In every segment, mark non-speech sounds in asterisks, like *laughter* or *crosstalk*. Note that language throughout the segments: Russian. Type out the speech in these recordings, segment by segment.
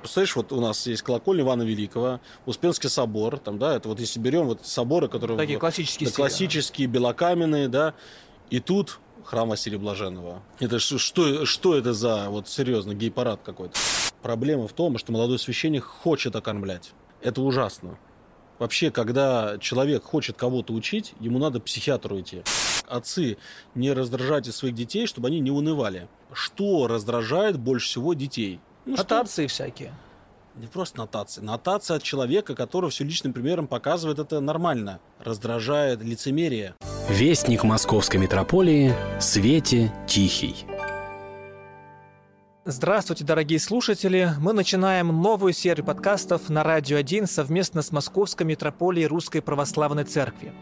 Представляешь, вот у нас есть колокольня Ивана Великого, Успенский собор, там, да, это вот если берем вот соборы, которые... Такие классические да, классические, белокаменные, да, и тут храм Василия Блаженного. Это что, что это за, вот серьезно, гей-парад какой-то? Проблема в том, что молодой священник хочет окормлять. Это ужасно. Вообще, когда человек хочет кого-то учить, ему надо к психиатру идти. Отцы, не раздражайте своих детей, чтобы они не унывали. Что раздражает больше всего детей? Ну, Нотации что? всякие. Не просто нотации. Нотация от человека, который все личным примером показывает это нормально. Раздражает лицемерие. Вестник московской метрополии Свете Тихий. Здравствуйте, дорогие слушатели! Мы начинаем новую серию подкастов на Радио 1 совместно с Московской метрополией Русской Православной Церкви.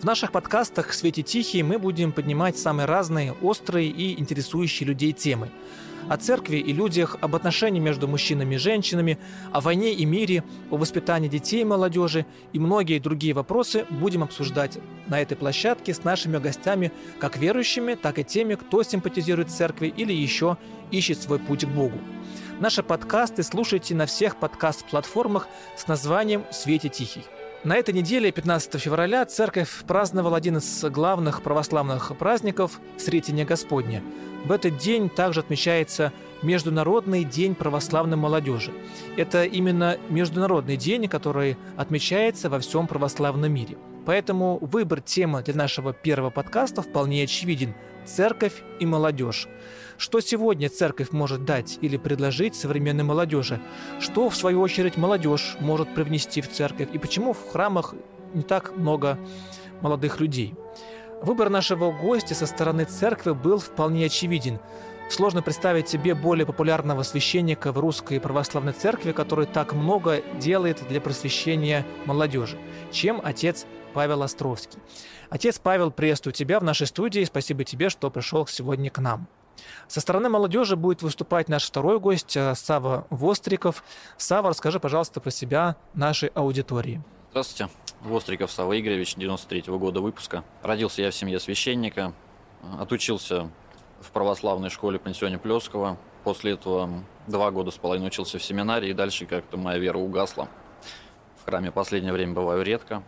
В наших подкастах «Свете Тихий» мы будем поднимать самые разные, острые и интересующие людей темы – о церкви и людях, об отношении между мужчинами и женщинами, о войне и мире, о воспитании детей и молодежи и многие другие вопросы будем обсуждать на этой площадке с нашими гостями, как верующими, так и теми, кто симпатизирует церкви или еще ищет свой путь к Богу. Наши подкасты слушайте на всех подкаст-платформах с названием «Свете Тихий». На этой неделе, 15 февраля, церковь праздновала один из главных православных праздников – Сретение Господня. В этот день также отмечается Международный день православной молодежи. Это именно международный день, который отмечается во всем православном мире. Поэтому выбор темы для нашего первого подкаста вполне очевиден – церковь и молодежь. Что сегодня церковь может дать или предложить современной молодежи? Что, в свою очередь, молодежь может привнести в церковь? И почему в храмах не так много молодых людей? Выбор нашего гостя со стороны церкви был вполне очевиден. Сложно представить себе более популярного священника в русской православной церкви, который так много делает для просвещения молодежи, чем отец Павел Островский. Отец Павел, приветствую тебя в нашей студии. Спасибо тебе, что пришел сегодня к нам. Со стороны молодежи будет выступать наш второй гость э, Сава Востриков. Сава, расскажи, пожалуйста, про себя нашей аудитории. Здравствуйте. Востриков Сава Игоревич, 93-го года выпуска. Родился я в семье священника, отучился в православной школе пансионе Плескова. После этого два года с половиной учился в семинарии, и дальше как-то моя вера угасла. В храме последнее время бываю редко.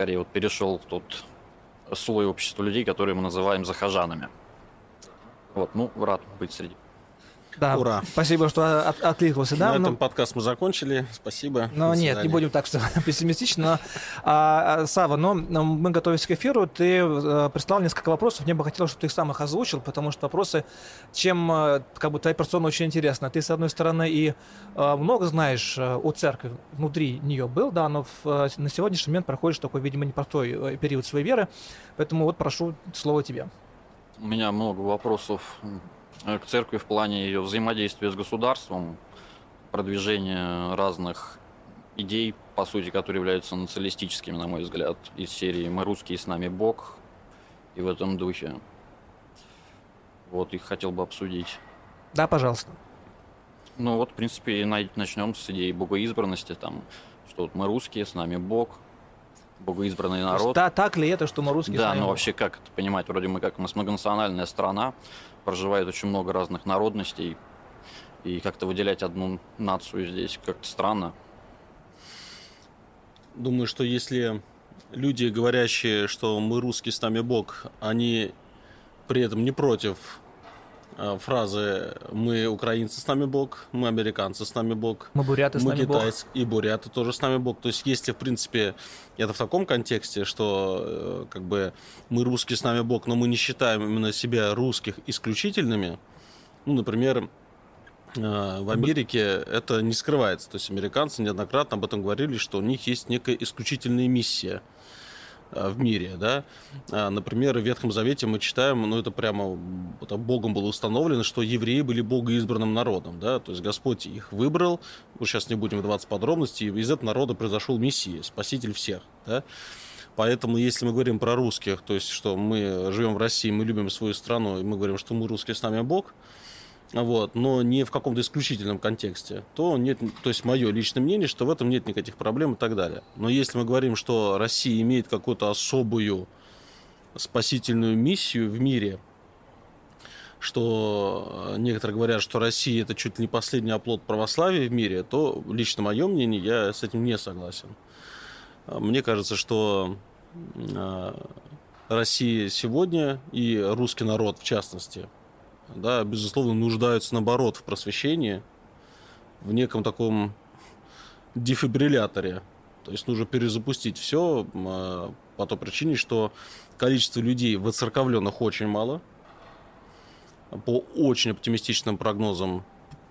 Скорее вот перешел в тот слой общества людей, которые мы называем захожанами – вот, ну, рад быть среди. Да, Ура. Спасибо, что от, откликнулся. Да? На этом ну, подкаст мы закончили. Спасибо. Ну, нет, не будем так что *laughs* пессимистично. А, а, Сава, но, но мы готовились к эфиру. Ты а, прислал несколько вопросов. Мне бы хотелось, чтобы ты их сам их озвучил, потому что вопросы, чем э, как бы твоя персона очень интересна. Ты, с одной стороны, и а, много знаешь о церкви, внутри нее был, да, но в, на сегодняшний момент проходишь такой, видимо, непростой период своей веры. Поэтому вот прошу слово тебе. У меня много вопросов э, к церкви в плане ее взаимодействия с государством, продвижения разных идей, по сути, которые являются националистическими, на мой взгляд, из серии «Мы русские, с нами Бог» и в этом духе. Вот их хотел бы обсудить. Да, пожалуйста. Ну вот, в принципе, начнем с идеи богоизбранности, там, что вот мы русские, с нами Бог, богоизбранный народ. Да, так ли это, что мы русские Да, но ну, вообще как это понимать? Вроде мы как у нас многонациональная страна, проживает очень много разных народностей, и как-то выделять одну нацию здесь как-то странно. Думаю, что если люди, говорящие, что мы русские, с нами Бог, они при этом не против фразы «Мы украинцы, с нами Бог», «Мы американцы, с нами Бог», «Мы буряты, с мы нами китайцы, Бог». и буряты тоже с нами Бог. То есть если, в принципе, это в таком контексте, что э, как бы мы русские, с нами Бог, но мы не считаем именно себя русских исключительными, ну, например, э, в Америке это не скрывается. То есть американцы неоднократно об этом говорили, что у них есть некая исключительная миссия – Э, в мире, да. А, например, в Ветхом Завете мы читаем, ну это прямо это Богом было установлено, что евреи были богоизбранным народом, да, то есть Господь их выбрал, мы сейчас не будем вдаваться в подробности, из этого народа произошел Мессия, Спаситель всех, да. Поэтому, если мы говорим про русских, то есть, что мы живем в России, мы любим свою страну, и мы говорим, что мы русские, с нами Бог – вот, но не в каком-то исключительном контексте, то нет, то есть мое личное мнение, что в этом нет никаких проблем и так далее. Но если мы говорим, что Россия имеет какую-то особую спасительную миссию в мире, что некоторые говорят, что Россия это чуть ли не последний оплот православия в мире, то лично мое мнение, я с этим не согласен. Мне кажется, что Россия сегодня и русский народ в частности, да, безусловно, нуждаются наоборот в просвещении, в неком таком дефибрилляторе. То есть нужно перезапустить все а, по той причине, что количество людей воцерковленных очень мало. По очень оптимистичным прогнозам,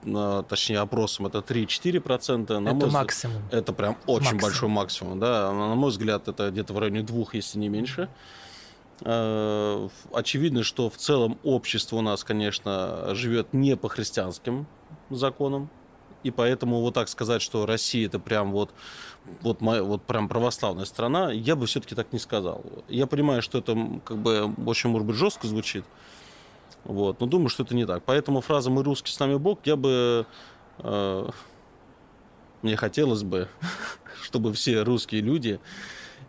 а, точнее опросам, это 3-4%. На это мой максимум. Взгляд, это прям очень максимум. большой максимум. Да. На мой взгляд, это где-то в районе двух, если не меньше. А, очевидно, что в целом общество у нас, конечно, живет не по христианским законам и поэтому вот так сказать, что Россия это прям вот, вот, вот прям православная страна, я бы все-таки так не сказал. Я понимаю, что это как бы очень, может быть, жестко звучит, вот, но думаю, что это не так. Поэтому фраза «мы русские, с нами Бог» я бы... Э, мне хотелось бы, *laughs* чтобы все русские люди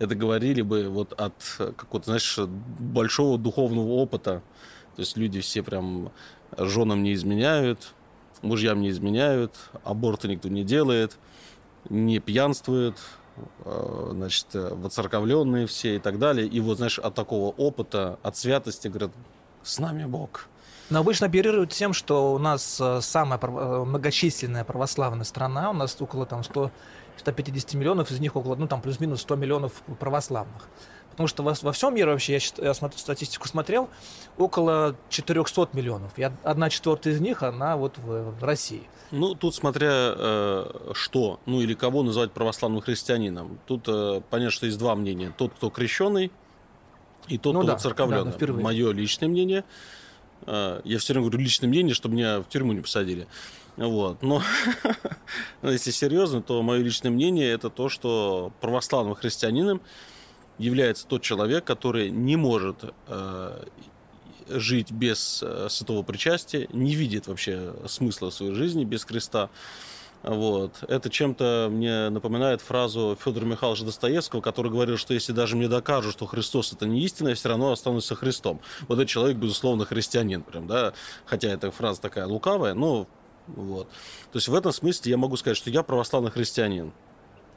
это говорили бы вот от какого-то, знаешь, большого духовного опыта. То есть люди все прям женам не изменяют, мужьям не изменяют, аборты никто не делает, не пьянствует, э, значит, воцерковленные все и так далее. И вот, знаешь, от такого опыта, от святости, говорят, с нами Бог. Но обычно оперируют тем, что у нас э, самая э, многочисленная православная страна, у нас около там 100, 150 миллионов, из них около, ну там плюс-минус 100 миллионов православных. Потому что во, во всем мире вообще, я, я смотрю, статистику смотрел, около 400 миллионов. И одна четвертая из них, она вот в, в России. Ну, тут смотря э, что, ну или кого называть православным христианином. Тут э, понятно, что есть два мнения. Тот, кто крещенный, и тот, ну, кто да, церковленный. Да, Мое личное мнение. Э, я все время говорю личное мнение, чтобы меня в тюрьму не посадили. Вот. *laughs* Но если серьезно, то мое личное мнение это то, что православным христианином является тот человек, который не может э, жить без э, святого причастия, не видит вообще смысла своей жизни без креста. Вот. Это чем-то мне напоминает фразу Федора Михайловича Достоевского, который говорил, что если даже мне докажут, что Христос это не истина, я все равно останусь со Христом. Вот этот человек, безусловно, христианин. Прям, да? Хотя эта фраза такая лукавая, но вот. То есть в этом смысле я могу сказать, что я православный христианин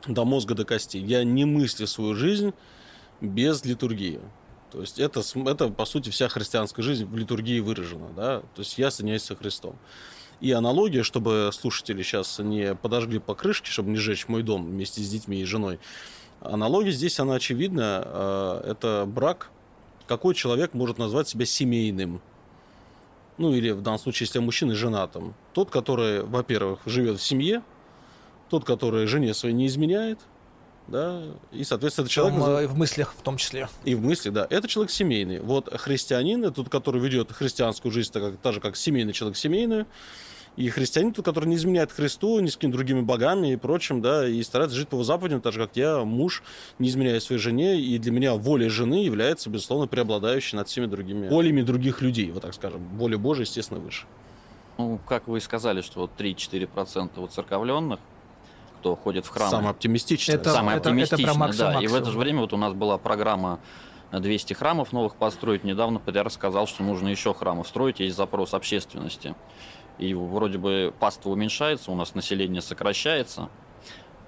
до мозга, до костей. Я не мыслю свою жизнь без литургии. То есть это, это, по сути, вся христианская жизнь в литургии выражена. Да? То есть я соединяюсь со Христом. И аналогия, чтобы слушатели сейчас не подожгли покрышки, чтобы не сжечь мой дом вместе с детьми и женой. Аналогия здесь, она очевидна. Э, это брак. Какой человек может назвать себя семейным? Ну или в данном случае, если мужчина женатым. Тот, который, во-первых, живет в семье, тот, который жене своей не изменяет – да, и, соответственно, это человек... Там, в мыслях в том числе. И в мыслях, да. Это человек семейный. Вот христианин, тот, который ведет христианскую жизнь, так, так же, как семейный человек семейную, и христианин, тот, который не изменяет Христу, ни с какими другими богами и прочим, да, и старается жить по его заповедям, так же, как я, муж, не изменяя своей жене, и для меня воля жены является, безусловно, преобладающей над всеми другими волями других людей, вот так скажем. Воля Божия, естественно, выше. Ну, как вы и сказали, что вот 3-4% вот церковленных, кто ходит в храм. Самое оптимистичное. Это, Самое это, оптимистичное, это про Макса, да. Макса. И в это же время вот у нас была программа 200 храмов новых построить. Недавно ПДР сказал, что нужно еще храмов строить, есть запрос общественности. И вроде бы паства уменьшается, у нас население сокращается.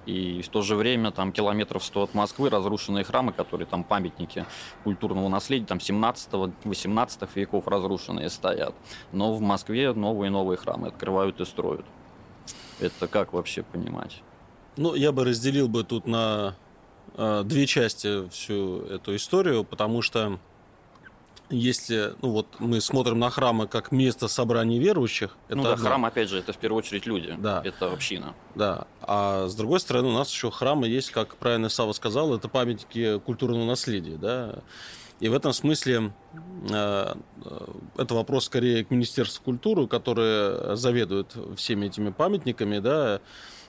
И в то же время там километров 100 от Москвы разрушенные храмы, которые там памятники культурного наследия, там 17-18 веков разрушенные стоят. Но в Москве новые и новые храмы открывают и строят. Это как вообще понимать? Ну, я бы разделил бы тут на э, две части всю эту историю, потому что если ну вот мы смотрим на храмы как место собрания верующих, ну это да, одно. храм опять же это в первую очередь люди, да. это община. Да, а с другой стороны у нас еще храмы есть, как правильно Сава сказал, это памятники культурного наследия, да. И в этом смысле э, это вопрос скорее к Министерству культуры, которое заведует всеми этими памятниками, да,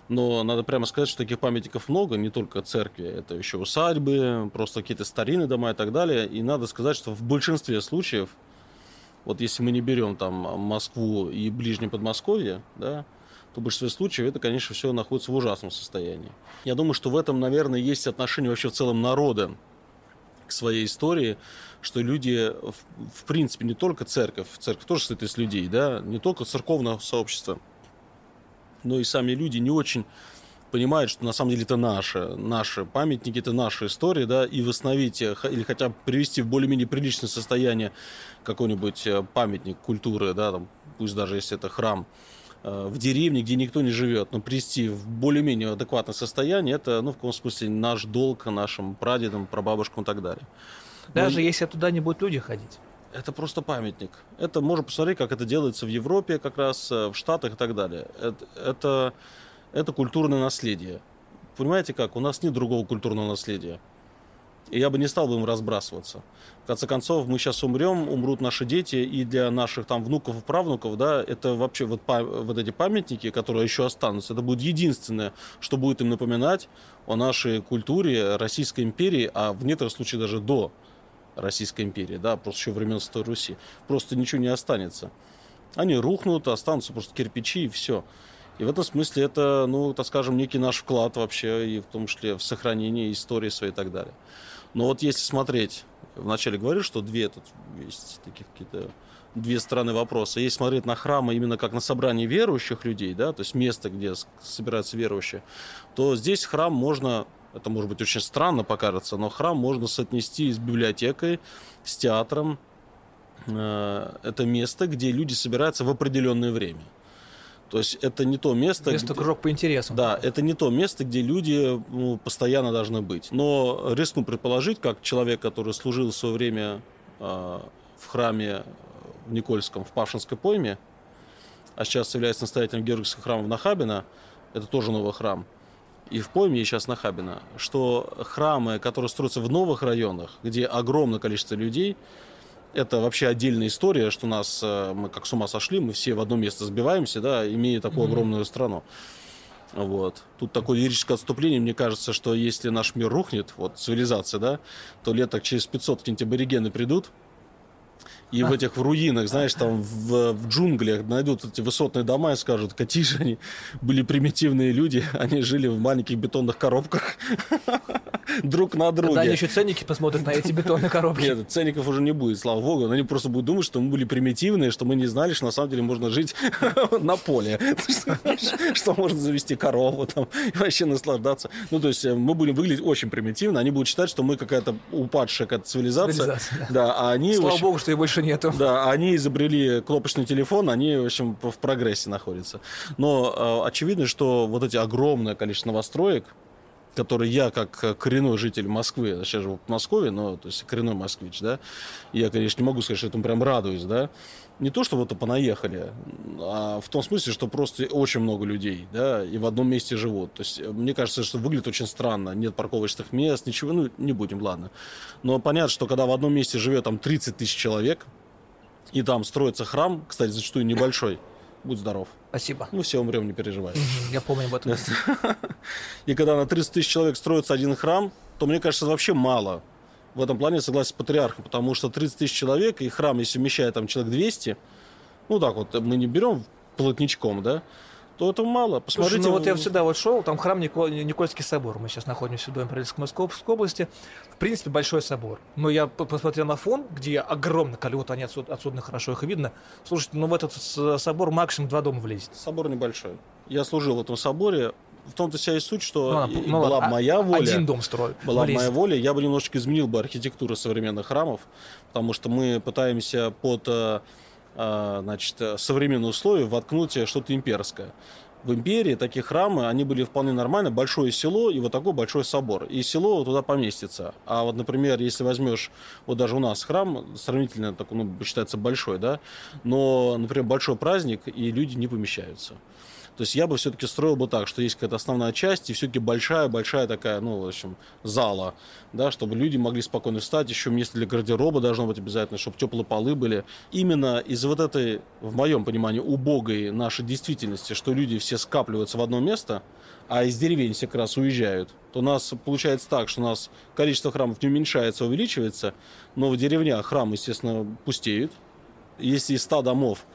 но надо прямо сказать, что таких памятников много, не только церкви, это еще усадьбы, просто какие-то старинные дома и так далее. И надо сказать, что в большинстве случаев, вот если мы не берем там Москву и Ближнее Подмосковье, да, то в большинстве случаев это, конечно, все находится в ужасном состоянии. Я думаю, что в этом, наверное, есть отношение вообще в целом народа к своей истории, что люди, в, в принципе, не только церковь, церковь тоже состоит из людей, да, не только церковное сообщество, но и сами люди не очень понимают, что на самом деле это наши, наши памятники, это наша история, да, и восстановить или хотя бы привести в более-менее приличное состояние какой-нибудь э, памятник культуры, да, там, пусть даже если это храм, э, в деревне, где никто не живет, но привести в более-менее адекватное состояние, это, ну, в каком смысле, наш долг нашим прадедам, прабабушкам и так далее. Даже но... если туда не будут люди ходить. Это просто памятник. Это можно посмотреть, как это делается в Европе, как раз э, в Штатах и так далее. Это, это это культурное наследие. Понимаете как? У нас нет другого культурного наследия. И я бы не стал бы им разбрасываться. В конце концов, мы сейчас умрем, умрут наши дети, и для наших там внуков и правнуков, да, это вообще вот, вот эти памятники, которые еще останутся, это будет единственное, что будет им напоминать о нашей культуре Российской империи, а в некоторых случаях даже до Российской империи, да, просто еще времен Старой Руси. Просто ничего не останется. Они рухнут, останутся просто кирпичи и все. И в этом смысле это, ну, так скажем, некий наш вклад вообще, и в том числе в сохранение истории своей и так далее. Но вот если смотреть, вначале говорил, что две тут есть таких какие-то две стороны вопроса. Если смотреть на храмы именно как на собрание верующих людей, да, то есть место, где собираются верующие, то здесь храм можно, это может быть очень странно покажется, но храм можно соотнести с библиотекой, с театром. Э, это место, где люди собираются в определенное время. То есть это не то место... Место где... кружок по интересам. Да, это не то место, где люди ну, постоянно должны быть. Но рискну предположить, как человек, который служил в свое время э, в храме в Никольском, в Павшинской пойме, а сейчас является настоятелем Георгиевского храма в Нахабино, это тоже новый храм, и в пойме, и сейчас Нахабино, что храмы, которые строятся в новых районах, где огромное количество людей, это вообще отдельная история, что нас, э, мы как с ума сошли, мы все в одно место сбиваемся, да, имея такую mm-hmm. огромную страну. Вот. Тут такое лирическое отступление. Мне кажется, что если наш мир рухнет, вот цивилизация, да, то лет так через 500 какие-нибудь аборигены придут, и в этих в руинах, знаешь, там в, в джунглях найдут эти высотные дома и скажут, какие же они были примитивные люди, *laughs* они жили в маленьких бетонных коробках *laughs* друг на друге. Когда они еще ценники посмотрят на эти бетонные коробки. Нет, ценников уже не будет, слава богу. Они просто будут думать, что мы были примитивные, что мы не знали, что на самом деле можно жить *laughs* на поле. Что можно завести корову там и вообще наслаждаться. Ну, то есть э, мы будем выглядеть очень примитивно, они будут считать, что мы какая-то упадшая какая-то цивилизация. Да, а они... Слава богу, что и больше нету. Да, они изобрели кнопочный телефон, они, в общем, в прогрессе находятся. Но э, очевидно, что вот эти огромное количество новостроек, который я, как коренной житель Москвы, я сейчас живу в Москве, но то есть коренной москвич, да, я, конечно, не могу сказать, что этому прям радуюсь, да, не то, что вот понаехали, а в том смысле, что просто очень много людей, да, и в одном месте живут. То есть мне кажется, что выглядит очень странно. Нет парковочных мест, ничего, ну, не будем, ладно. Но понятно, что когда в одном месте живет там 30 тысяч человек, и там строится храм, кстати, зачастую небольшой, будь здоров. Спасибо. Мы все умрем, не переживай. Я помню об этом. *laughs* И когда на 30 тысяч человек строится один храм, то мне кажется, вообще мало. В этом плане согласен с патриархом, потому что 30 тысяч человек, и храм, если вмещает там человек 200, ну так вот, мы не берем плотничком, да, то это мало. Посмотрите. Слушай, ну вот я всегда вот шел, там храм Никол... Никольский собор. Мы сейчас находимся в доме правительства Московской области. В принципе, большой собор. Но я посмотрел на фон, где огромное количество, они отсюда, отсюда хорошо их видно. Слушайте, ну в этот собор максимум два дома влезет. Собор небольшой. Я служил в этом соборе. В том-то вся и суть, что ну, ну, была бы моя воля. Один дом строил. Была бы моя воля, я бы немножечко изменил бы архитектуру современных храмов, потому что мы пытаемся под э, э, значит, современные условия воткнуть что-то имперское в империи такие храмы, они были вполне нормально. Большое село и вот такой большой собор. И село туда поместится. А вот, например, если возьмешь, вот даже у нас храм сравнительно такой, ну, считается большой, да, но, например, большой праздник, и люди не помещаются. То есть я бы все-таки строил бы так, что есть какая-то основная часть и все-таки большая-большая такая, ну, в общем, зала, да, чтобы люди могли спокойно встать, еще место для гардероба должно быть обязательно, чтобы теплые полы были. Именно из вот этой, в моем понимании, убогой нашей действительности, что люди все скапливаются в одно место, а из деревень все как раз уезжают, то у нас получается так, что у нас количество храмов не уменьшается, а увеличивается, но в деревнях храмы, естественно, пустеют. Если из 100 домов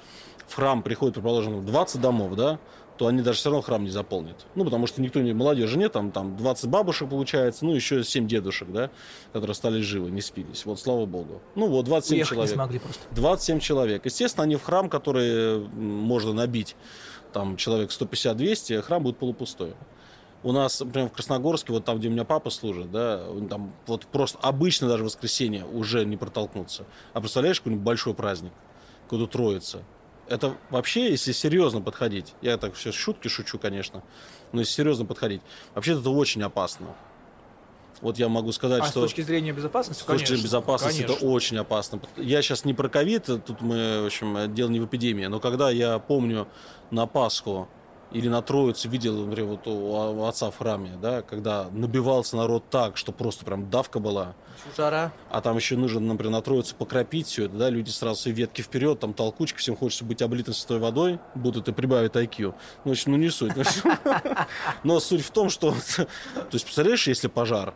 в храм приходит, предположим, 20 домов, да, то они даже все равно храм не заполнят. Ну, потому что никто не, молодежи нет, там, там 20 бабушек получается, ну, еще 7 дедушек, да, которые остались живы, не спились. Вот, слава богу. Ну, вот 27 Уехать человек. не смогли просто. 27 человек. Естественно, они в храм, который можно набить, там, человек 150-200, а храм будет полупустой. У нас, например, в Красногорске, вот там, где у меня папа служит, да, там вот просто обычно даже в воскресенье уже не протолкнуться. А представляешь, какой-нибудь большой праздник, куда троица. Это вообще, если серьезно подходить, я так все шутки шучу, конечно, но если серьезно подходить, вообще это очень опасно. Вот я могу сказать, А что... с точки зрения безопасности, С точки зрения конечно, безопасности это конечно. очень опасно. Я сейчас не про ковид, тут мы, в общем, дело не в эпидемии, но когда я помню на Пасху или на Троицу видел, например, вот у отца в храме, да, когда набивался народ так, что просто прям давка была, Жара. а там еще нужно, например, на Троицу покропить все это, да, люди сразу все ветки вперед, там толкучка, всем хочется быть облитым святой водой, будут и прибавить IQ. Ну, в общем, ну не суть. *laughs* Но суть в том, что, *laughs* то есть, представляешь, если пожар,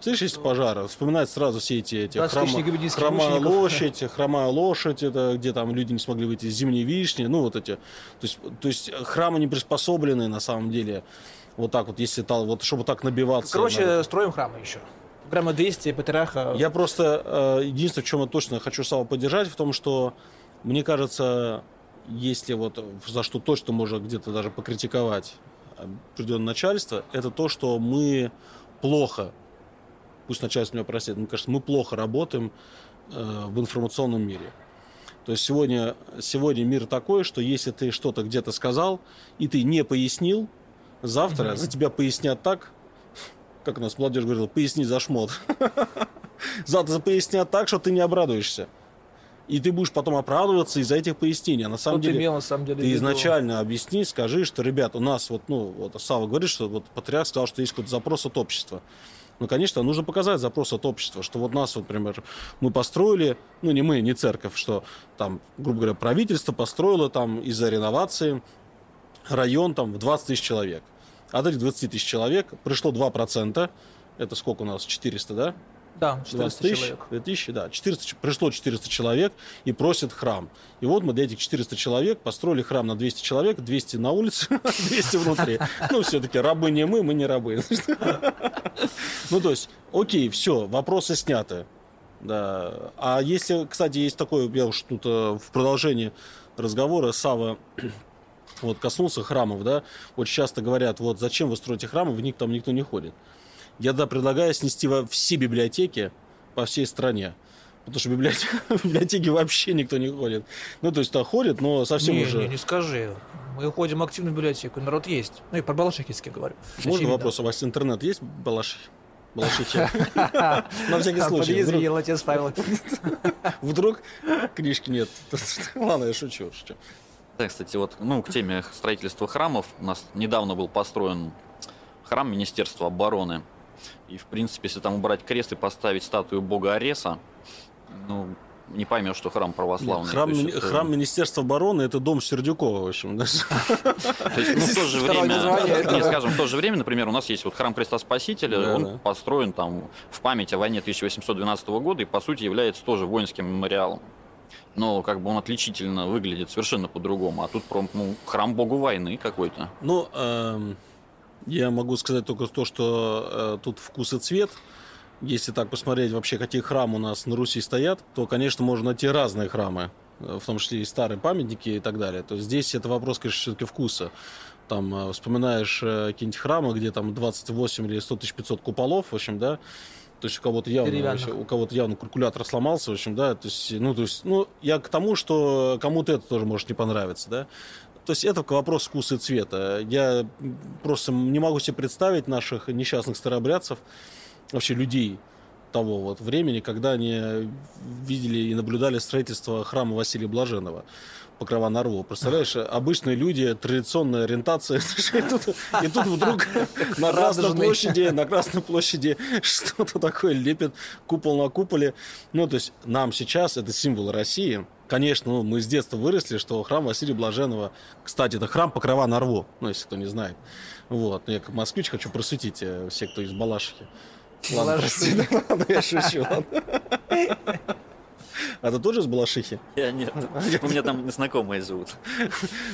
Слышишь, если пожар, вспоминать сразу все эти, эти Да, буддийских хромая лошадь, хромая лошадь, это где там люди не смогли выйти, зимние вишни, ну вот эти. То есть, то есть храмы не приспособлены на самом деле. Вот так вот, если tal- вот, чтобы так набиваться. Короче, народ. строим храмы еще. Грамма 200, Патриарха. Я просто, э, единственное, в чем я точно хочу Саву поддержать, в том, что, мне кажется, если вот за что точно можно где-то даже покритиковать определенное начальство, это то, что мы плохо, пусть начальство меня простит, мне кажется, мы плохо работаем э, в информационном мире. То есть сегодня, сегодня мир такой, что если ты что-то где-то сказал, и ты не пояснил, завтра за тебя пояснят так, как у нас молодежь говорила, поясни за шмот. *laughs* Завтра пояснят так, что ты не обрадуешься. И ты будешь потом оправдываться из-за этих пояснений. А на самом деле, имел на самом деле ты виду? изначально объясни, скажи, что, ребят, у нас вот, ну, вот Сава говорит, что вот патриарх сказал, что есть какой-то запрос от общества. Ну, конечно, нужно показать запрос от общества, что вот нас, вот, например, мы построили, ну, не мы, не церковь, что там, грубо говоря, правительство построило там из-за реновации район там в 20 тысяч человек. От этих 20 тысяч человек пришло 2%, это сколько у нас, 400, да? Да, 20 400 тысяч, человек. 2000, да, 400, ч- пришло 400 человек и просит храм. И вот мы для этих 400 человек построили храм на 200 человек, 200 на улице, *laughs* 200 внутри. Ну, все-таки рабы не мы, мы не рабы. *laughs* Ну, то есть, окей, все, вопросы сняты. Да. А если, кстати, есть такое, я уж тут э, в продолжении разговора Сава *clears throat* вот коснулся храмов, да, очень часто говорят, вот зачем вы строите храмы, в них там никто не ходит. Я да предлагаю снести во все библиотеки по всей стране. Потому что *laughs* в библиотеки, в библиотеки вообще никто не ходит. Ну, то есть, да, ходит, но совсем не, уже... не, не скажи. Мы ходим активно в библиотеку, народ есть. Ну и про Балашихинский говорю. Можно Очевидно. вопрос? У вас интернет есть, Балаш? Балашихи? *laughs* На всякий случай. Ел отец Павел. *laughs* Вдруг книжки нет. Ладно, я шучу. шучу. Да, кстати, вот, ну, к теме строительства храмов. У нас недавно был построен храм Министерства обороны. И, в принципе, если там убрать крест и поставить статую бога Ареса, ну, не поймешь, что храм православный. Храм, То есть это- храм Министерства обороны это дом Сердюкова, в общем. То есть, ну, в то же время, не, скажем, в то же время, например, у нас есть вот храм Христа Спасителя, он построен там в память о войне 1812 года и, по сути, является тоже воинским мемориалом. Но как бы он отличительно выглядит совершенно по-другому. А тут прям, ну, храм богу войны какой-то. Ну, эм, я могу сказать только то, что э, тут вкус и цвет. Если так посмотреть вообще, какие храмы у нас на Руси стоят, то, конечно, можно найти разные храмы, э, в том числе и старые памятники и так далее. То есть здесь это вопрос, конечно, все-таки вкуса. Там э, вспоминаешь э, какие-нибудь храмы, где там 28 или 100 тысяч 500 куполов, в общем, да, то есть у кого-то явно, у кого-то явно калькулятор сломался, в общем, да, то есть, ну, то есть, ну, я к тому, что кому-то это тоже может не понравиться, да. То есть это вопрос вкуса и цвета. Я просто не могу себе представить наших несчастных старообрядцев, вообще людей того вот времени, когда они видели и наблюдали строительство храма Василия Блаженного. Покрова на рву. Представляешь, обычные люди, традиционная ориентация, *laughs* и тут, и тут вдруг на Красной площади, на Красной площади *laughs* что-то такое лепит, купол на куполе. Ну, то есть нам сейчас это символ России. Конечно, ну, мы с детства выросли, что храм Василия Блаженного, кстати, это храм Покрова на рву, ну, если кто не знает. Вот, Но я как москвич хочу просветить э, всех, кто из Балашихи. Ладно, прости, ладно, *laughs* я шучу. ладно. А ты тоже из Балашихи? Я нет. У меня там знакомые живут.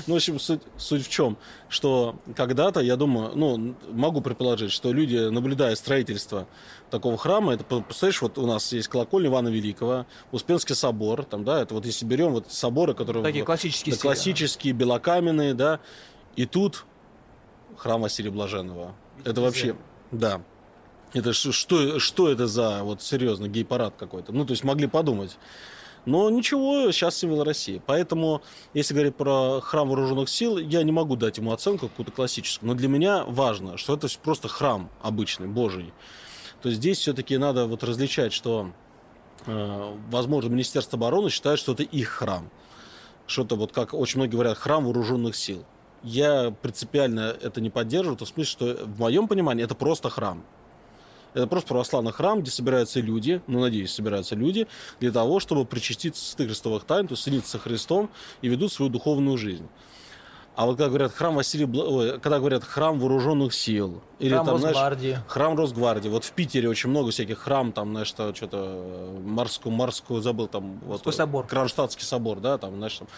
Ну, в общем, суть, суть в чем, что когда-то, я думаю, ну, могу предположить, что люди, наблюдая строительство такого храма, это, представляешь, вот у нас есть колокольня Ивана Великого, Успенский собор, там, да, это вот если берем вот соборы, которые... Такие классические да, классические, белокаменные, да, и тут храм Василия Блаженного. Это вообще, да, это что, что это за вот серьезно гей-парад какой-то? Ну, то есть могли подумать. Но ничего, сейчас символ России. Поэтому, если говорить про храм вооруженных сил, я не могу дать ему оценку какую-то классическую. Но для меня важно, что это просто храм обычный, Божий. То есть здесь все-таки надо вот различать, что, э, возможно, Министерство обороны считает, что это их храм. Что-то вот, как очень многие говорят, храм вооруженных сил. Я принципиально это не поддерживаю, в том смысле, что в моем понимании это просто храм. Это просто православный храм, где собираются люди, ну, надеюсь, собираются люди, для того, чтобы причаститься святых христовых тайн, то есть соединиться со Христом и ведут свою духовную жизнь. А вот когда говорят храм Василия, Ой, когда говорят храм вооруженных сил, или храм там, Росгвардии. Знаешь, храм Росгвардии. Вот в Питере очень много всяких храм, там, знаешь, что, что-то морскую, морскую забыл, там, вот, собор. Кронштадтский собор, да, там, знаешь, там.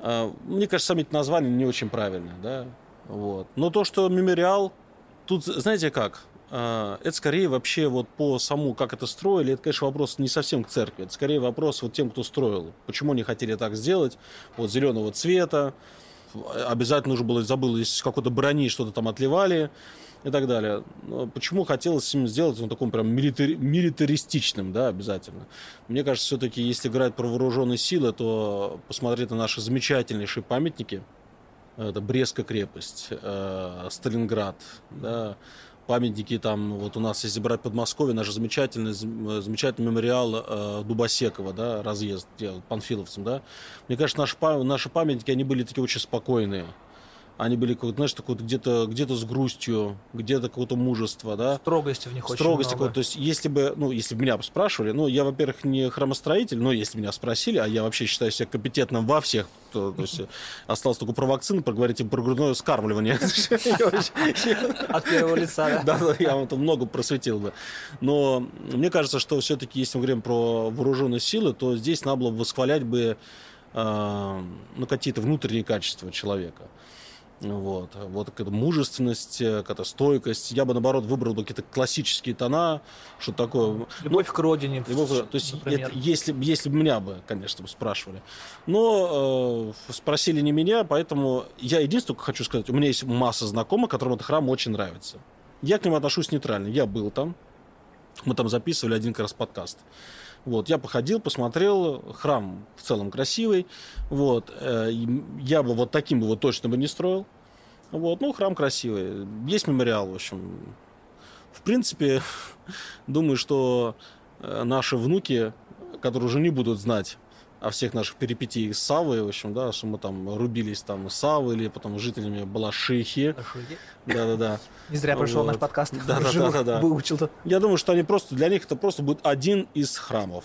А, мне кажется, сами это название не очень правильное, да, вот. Но то, что мемориал, тут, знаете как, это скорее вообще вот по саму, как это строили, это, конечно, вопрос не совсем к церкви, это скорее вопрос вот тем, кто строил. Почему они хотели так сделать, вот зеленого цвета, обязательно нужно было, забыл, из какой-то брони что-то там отливали и так далее. Но почему хотелось им сделать ну, таком прям милитари, милитаристичным, да, обязательно. Мне кажется, все-таки, если играть про вооруженные силы, то посмотреть на наши замечательнейшие памятники. Это Брестская крепость, э, Сталинград, да, памятники там, вот у нас, если брать Подмосковье, наш замечательный, замечательный мемориал э, Дубосекова, да, разъезд панфиловцам, да. Мне кажется, наши, наши памятники, они были такие очень спокойные они были, знаешь, такой где-то где с грустью, где-то какое-то мужество, да. Строгости в них очень Строгости много. То есть, если бы, ну, если бы меня спрашивали, ну, я, во-первых, не храмостроитель, но если меня спросили, а я вообще считаю себя компетентным во всех, то, то есть осталось только про вакцину поговорить и про грудное скармливание. *laughs* От первого лица, да? Да, я вам там много просветил бы. Но мне кажется, что все-таки, если мы говорим про вооруженные силы, то здесь надо было восхвалять бы э, ну, какие-то внутренние качества человека. Вот, вот какая-то мужественность, э, какая-то стойкость. Я бы, наоборот, выбрал бы какие-то классические тона, что такое. Любовь ну, к родине. Любовь, то есть, это, если, если бы меня бы, конечно, спрашивали. Но э, спросили не меня, поэтому я единственное хочу сказать, у меня есть масса знакомых, которым этот храм очень нравится. Я к нему отношусь нейтрально. Я был там, мы там записывали один как раз подкаст. Вот, я походил, посмотрел, храм в целом красивый. Вот, э, я бы вот таким бы точно бы не строил. Вот, ну, храм красивый. Есть мемориал, в общем. В принципе, *laughs* думаю, что э, наши внуки, которые уже не будут знать о всех наших перипетиях с Савой, в общем, да, что мы там рубились там с Савой или потом жителями Балашихи. Да-да-да. Не зря пришел вот. наш подкаст. Да-да-да. Выучил-то. Я думаю, что они просто, для них это просто будет один из храмов.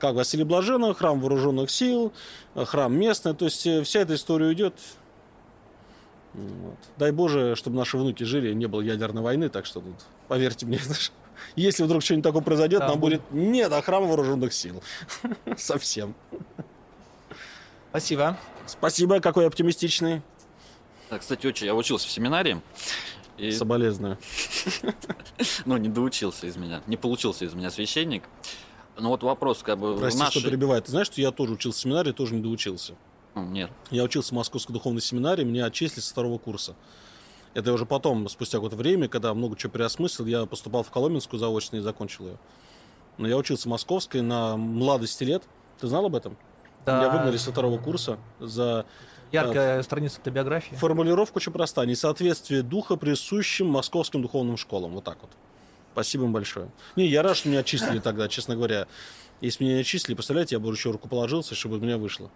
Как Василий Блаженного, храм вооруженных сил, храм местный. То есть э, вся эта история уйдет. Вот. Дай Боже, чтобы наши внуки жили, не было ядерной войны, так что тут, поверьте мне, *laughs* Если вдруг что-нибудь такое произойдет, да, нам будет нет охраны вооруженных сил. *laughs* Совсем. Спасибо. Спасибо, какой оптимистичный. Да, кстати, очень, я учился в семинарии. И... Соболезную. *laughs* ну, не доучился из меня. Не получился из меня священник. Ну вот вопрос, как бы... Прости, нашей... что перебивает. Ты знаешь, что я тоже учился в семинарии, тоже не доучился? Нет. Я учился в Московской духовной семинарии, меня отчислили со второго курса. Это уже потом, спустя какое-то время, когда много чего переосмыслил, я поступал в Коломенскую заочно и закончил ее. Но я учился в Московской на младости лет. Ты знал об этом? Да. Меня выгнали со второго курса за... Яркая э, страница автобиографии. Формулировка очень простая. Несоответствие духа присущим московским духовным школам. Вот так вот. Спасибо им большое. Не, я рад, что меня отчислили тогда, честно говоря. Если меня не отчислили, представляете, я бы еще руку положился, чтобы у меня вышло.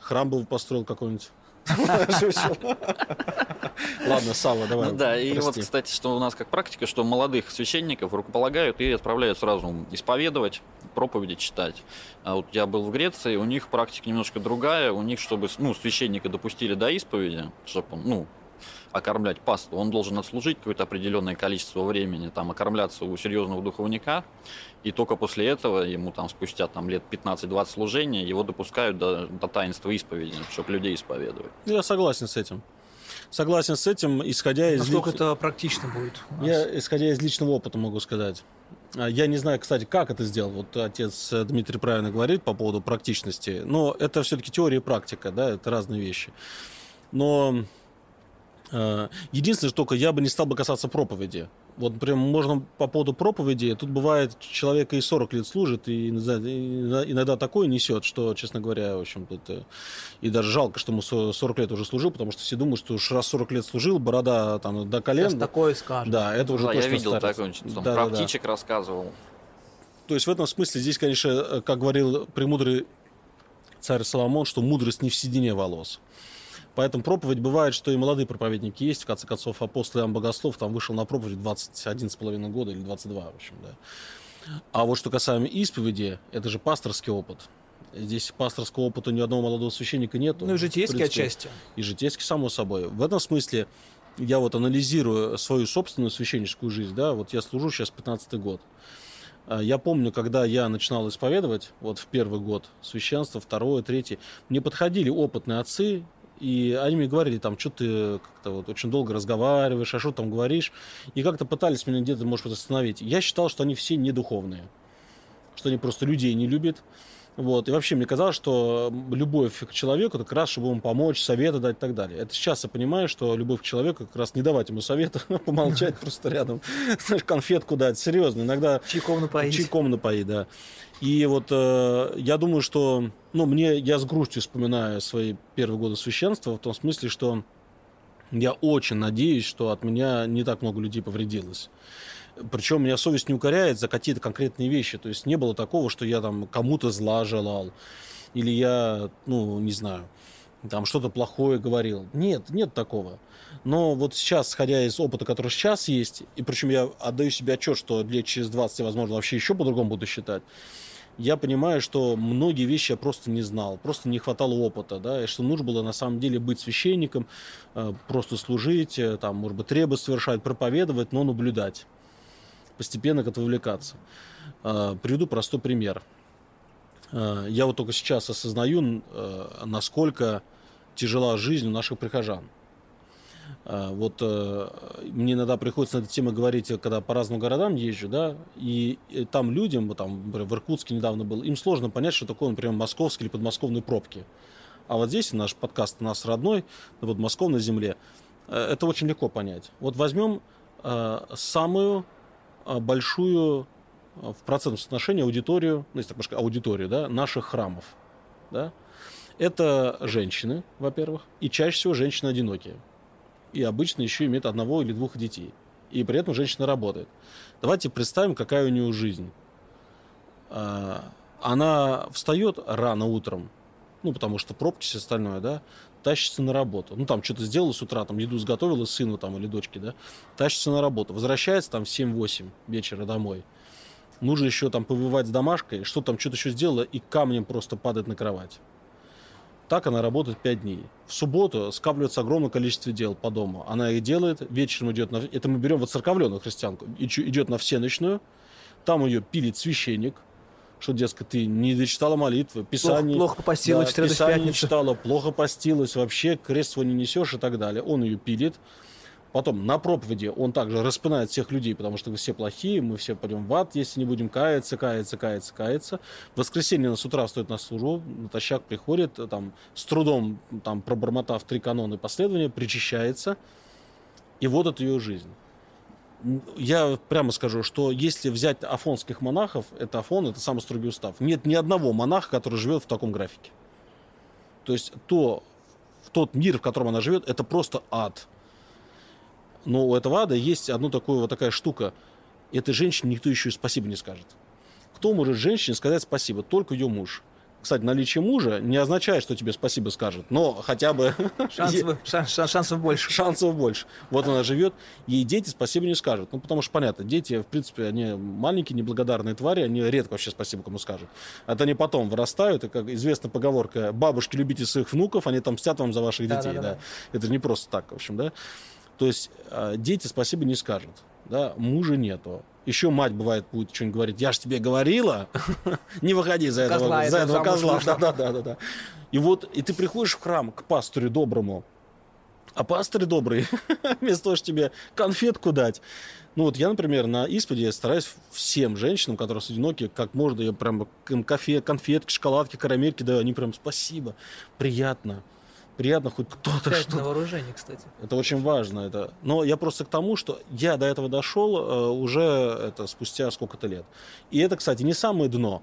Храм был построил какой-нибудь. *laughs* Ладно, Сава, давай. Ну, да, и вот, кстати, что у нас как практика, что молодых священников рукополагают и отправляют сразу исповедовать, проповеди читать. А вот я был в Греции, у них практика немножко другая. У них, чтобы ну, священника допустили до исповеди, чтобы он, ну, окормлять пасту, он должен отслужить какое-то определенное количество времени, там, окормляться у серьезного духовника, и только после этого ему там спустя там, лет 15-20 служения его допускают до, до таинства исповеди, чтобы людей исповедовать. Я согласен с этим. Согласен с этим, исходя из... Насколько это практично будет? Я, исходя из личного опыта, могу сказать. А, я не знаю, кстати, как это сделал. Вот отец Дмитрий правильно говорит по поводу практичности. Но это все-таки теория и практика, да, это разные вещи. Но э, единственное, что только я бы не стал бы касаться проповеди. Вот прям можно по поводу проповеди, тут бывает, человека и 40 лет служит, и иногда такое несет, что, честно говоря, в общем это и даже жалко, что ему 40 лет уже служил, потому что все думают, что уж раз 40 лет служил, борода там до колен. Сейчас такое скажет. Да, это уже да, точно я видел старец. такой, он да, про да, птичек да. рассказывал. То есть в этом смысле здесь, конечно, как говорил премудрый царь Соломон, что мудрость не в седине волос. Поэтому проповедь бывает, что и молодые проповедники есть. В конце концов, апостол Иоанн Богослов там вышел на проповедь 21,5 года или 22, в общем, да. А вот что касаемо исповеди, это же пасторский опыт. Здесь пасторского опыта ни одного молодого священника нет. Ну и житейский отчасти. И житейский, само собой. В этом смысле я вот анализирую свою собственную священническую жизнь, да, вот я служу сейчас 15 год. А, я помню, когда я начинал исповедовать, вот в первый год священства, второй, третий, мне подходили опытные отцы, и они мне говорили, там, что ты как-то вот очень долго разговариваешь, а что там говоришь. И как-то пытались меня где-то, может быть, остановить. Я считал, что они все не духовные. Что они просто людей не любят. Вот. И вообще мне казалось, что любовь к человеку это как раз, чтобы ему помочь, советы дать и так далее. Это сейчас я понимаю, что любовь к человеку как раз не давать ему совета, *laughs* помолчать просто рядом, *laughs* знаешь, конфетку дать. Серьезно, иногда... Чайком напоить. Чайком напоить, да. И вот э, я думаю, что, ну, мне, я с грустью вспоминаю свои первые годы священства, в том смысле, что я очень надеюсь, что от меня не так много людей повредилось. Причем меня совесть не укоряет за какие-то конкретные вещи. То есть не было такого, что я там кому-то зла желал. Или я, ну, не знаю, там что-то плохое говорил. Нет, нет такого. Но вот сейчас, сходя из опыта, который сейчас есть, и причем я отдаю себе отчет, что лет через 20 я, возможно, вообще еще по-другому буду считать, я понимаю, что многие вещи я просто не знал, просто не хватало опыта, да, и что нужно было на самом деле быть священником, э, просто служить, э, там, может быть, требовать совершать, проповедовать, но наблюдать, постепенно к этому увлекаться. Э, приведу простой пример. Я вот только сейчас осознаю, насколько тяжела жизнь у наших прихожан – а, вот э, мне иногда приходится на эту тему говорить, когда по разным городам езжу, да, и там людям, вот там, в Иркутске недавно был, им сложно понять, что такое, например, московские или подмосковные пробки. А вот здесь наш подкаст у нас родной, на подмосковной земле, э, это очень легко понять. Вот возьмем э, самую большую в процентном соотношении аудиторию, ну, если так можно аудиторию, да, наших храмов, да, это женщины, во-первых, и чаще всего женщины одинокие и обычно еще имеет одного или двух детей. И при этом женщина работает. Давайте представим, какая у нее жизнь. А, она встает рано утром, ну, потому что пробки, все остальное, да, тащится на работу. Ну, там что-то сделала с утра, там еду сготовила сыну там или дочке, да, тащится на работу. Возвращается там в 7-8 вечера домой. Нужно еще там повывать с домашкой, что там что-то еще сделала, и камнем просто падает на кровать. Так она работает 5 дней. В субботу скапливается огромное количество дел по дому. Она их делает, вечером идет на... Это мы берем вот церковленную христианку. Идет на всеночную, там ее пилит священник, что, дескать, ты не дочитала молитвы, писание... Плохо, плохо постилась да, в писание не читала, плохо постилась, вообще крест свой не несешь и так далее. Он ее пилит. Потом на проповеди он также распинает всех людей, потому что вы все плохие, мы все пойдем в ад, если не будем каяться, каяться, каяться, каяться. В воскресенье с утра стоит на службу, натощак приходит, там, с трудом там, пробормотав три каноны последования, причащается. И вот это ее жизнь. Я прямо скажу, что если взять афонских монахов, это Афон, это самый строгий устав. Нет ни одного монаха, который живет в таком графике. То есть то, тот мир, в котором она живет, это просто ад. Но у этого ада есть одна такая вот такая штука. Этой женщине никто еще и спасибо не скажет. Кто может женщине сказать спасибо? Только ее муж. Кстати, наличие мужа не означает, что тебе спасибо скажет, но хотя бы *laughs* Шансов, *laughs* шан- шан- шансов больше. шансов больше. Вот она живет, ей дети спасибо не скажут. Ну, потому что, понятно, дети, в принципе, они маленькие, неблагодарные твари, они редко вообще спасибо кому скажут. Это они потом вырастают, и, как известна поговорка, бабушки, любите своих внуков, они там мстят вам за ваших Да, детей. да, Да, да, Это же не просто так, в общем, да. То есть э, дети спасибо не скажут, да, мужа нету. Еще мать бывает будет что-нибудь говорить, я же тебе говорила, *laughs* не выходи за этого, Козла за этого козла. вышла. Да, да, да, да. И вот, и ты приходишь в храм к пастору доброму, а пастырь добрый, *laughs* вместо того, чтобы тебе конфетку дать. Ну вот я, например, на исповеди я стараюсь всем женщинам, которые одиноки, как можно, я прям им кофе, конфетки, шоколадки, карамельки даю, они прям спасибо, приятно. Приятно хоть кто-то что на вооружении, кстати. это очень важно. Это... Но я просто к тому, что я до этого дошел э, уже это, спустя сколько-то лет. И это, кстати, не самое дно.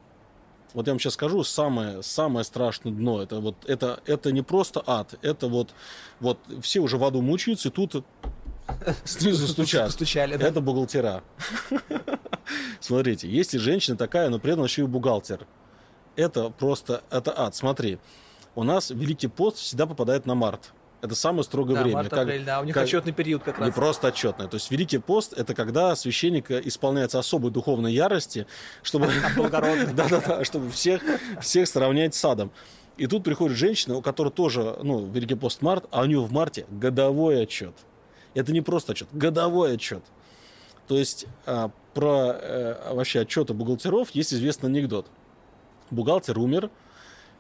Вот я вам сейчас скажу, самое, самое страшное дно. Это, вот, это, это не просто ад. Это вот, вот все уже в аду мучаются, и тут снизу *laughs* стучат. Стучали, да. Это бухгалтера. *laughs* Смотрите, если женщина такая, но при этом еще и бухгалтер, это просто, это ад. Смотри, у нас Великий пост всегда попадает на март. Это самое строгое Да, время. март, Как- апрель, да, у них как- отчетный период как не раз. просто отчетное. То есть Великий пост – это когда священник исполняется особой духовной ярости, чтобы, *laughs* да-да-да, чтобы всех, всех сравнять с адом. И тут приходит женщина, у которой тоже, ну, Великий пост март, а у нее в марте годовой отчет. Это не просто отчет, годовой отчет. То есть а, про э, вообще отчеты бухгалтеров есть известный анекдот. Бухгалтер умер,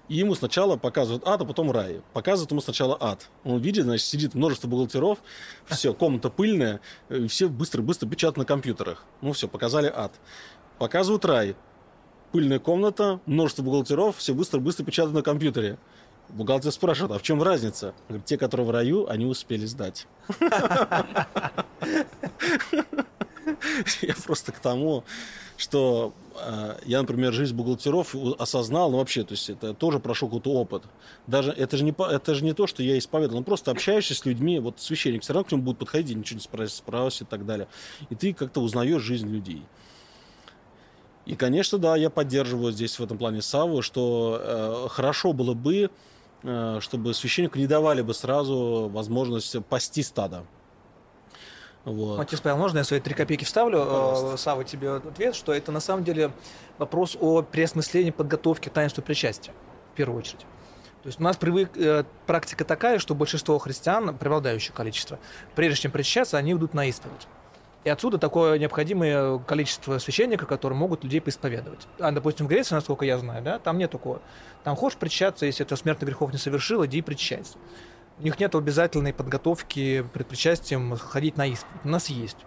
и ему сначала показывают ад, а потом рай. Показывают ему сначала ад. Он видит, значит, сидит множество бухгалтеров, все, комната пыльная, и все быстро-быстро печатают на компьютерах. Ну все, показали ад. Показывают рай. Пыльная комната, множество бухгалтеров, все быстро-быстро печатают на компьютере. Бухгалтер спрашивает, а в чем разница? Говорит, те, которые в раю, они успели сдать. *laughs* *laughs* Я просто к тому, что э, я, например, жизнь бухгалтеров осознал, ну вообще, то есть это тоже прошел какой-то опыт. Даже это же не это же не то, что я исповедовал, ну просто общаешься с людьми, вот священник все равно к нему будет подходить, ничего не спрашивать, спросит и так далее, и ты как-то узнаешь жизнь людей. И, конечно, да, я поддерживаю здесь в этом плане Саву, что э, хорошо было бы, э, чтобы священнику не давали бы сразу возможность пасти стадо. Вот. Отец Павел, можно я свои три копейки вставлю? Пожалуйста. Э, Сава, тебе ответ, что это на самом деле вопрос о переосмыслении подготовки к таинству причастия, в первую очередь. То есть у нас привык, э, практика такая, что большинство христиан, преобладающее количество, прежде чем причащаться, они идут на исповедь. И отсюда такое необходимое количество священников, которые могут людей поисповедовать. А, допустим, в Греции, насколько я знаю, да, там нет такого. Там хочешь причащаться, если это смертных грехов не совершил, иди и причащайся. У них нет обязательной подготовки перед причастием ходить на исповедь. У нас есть.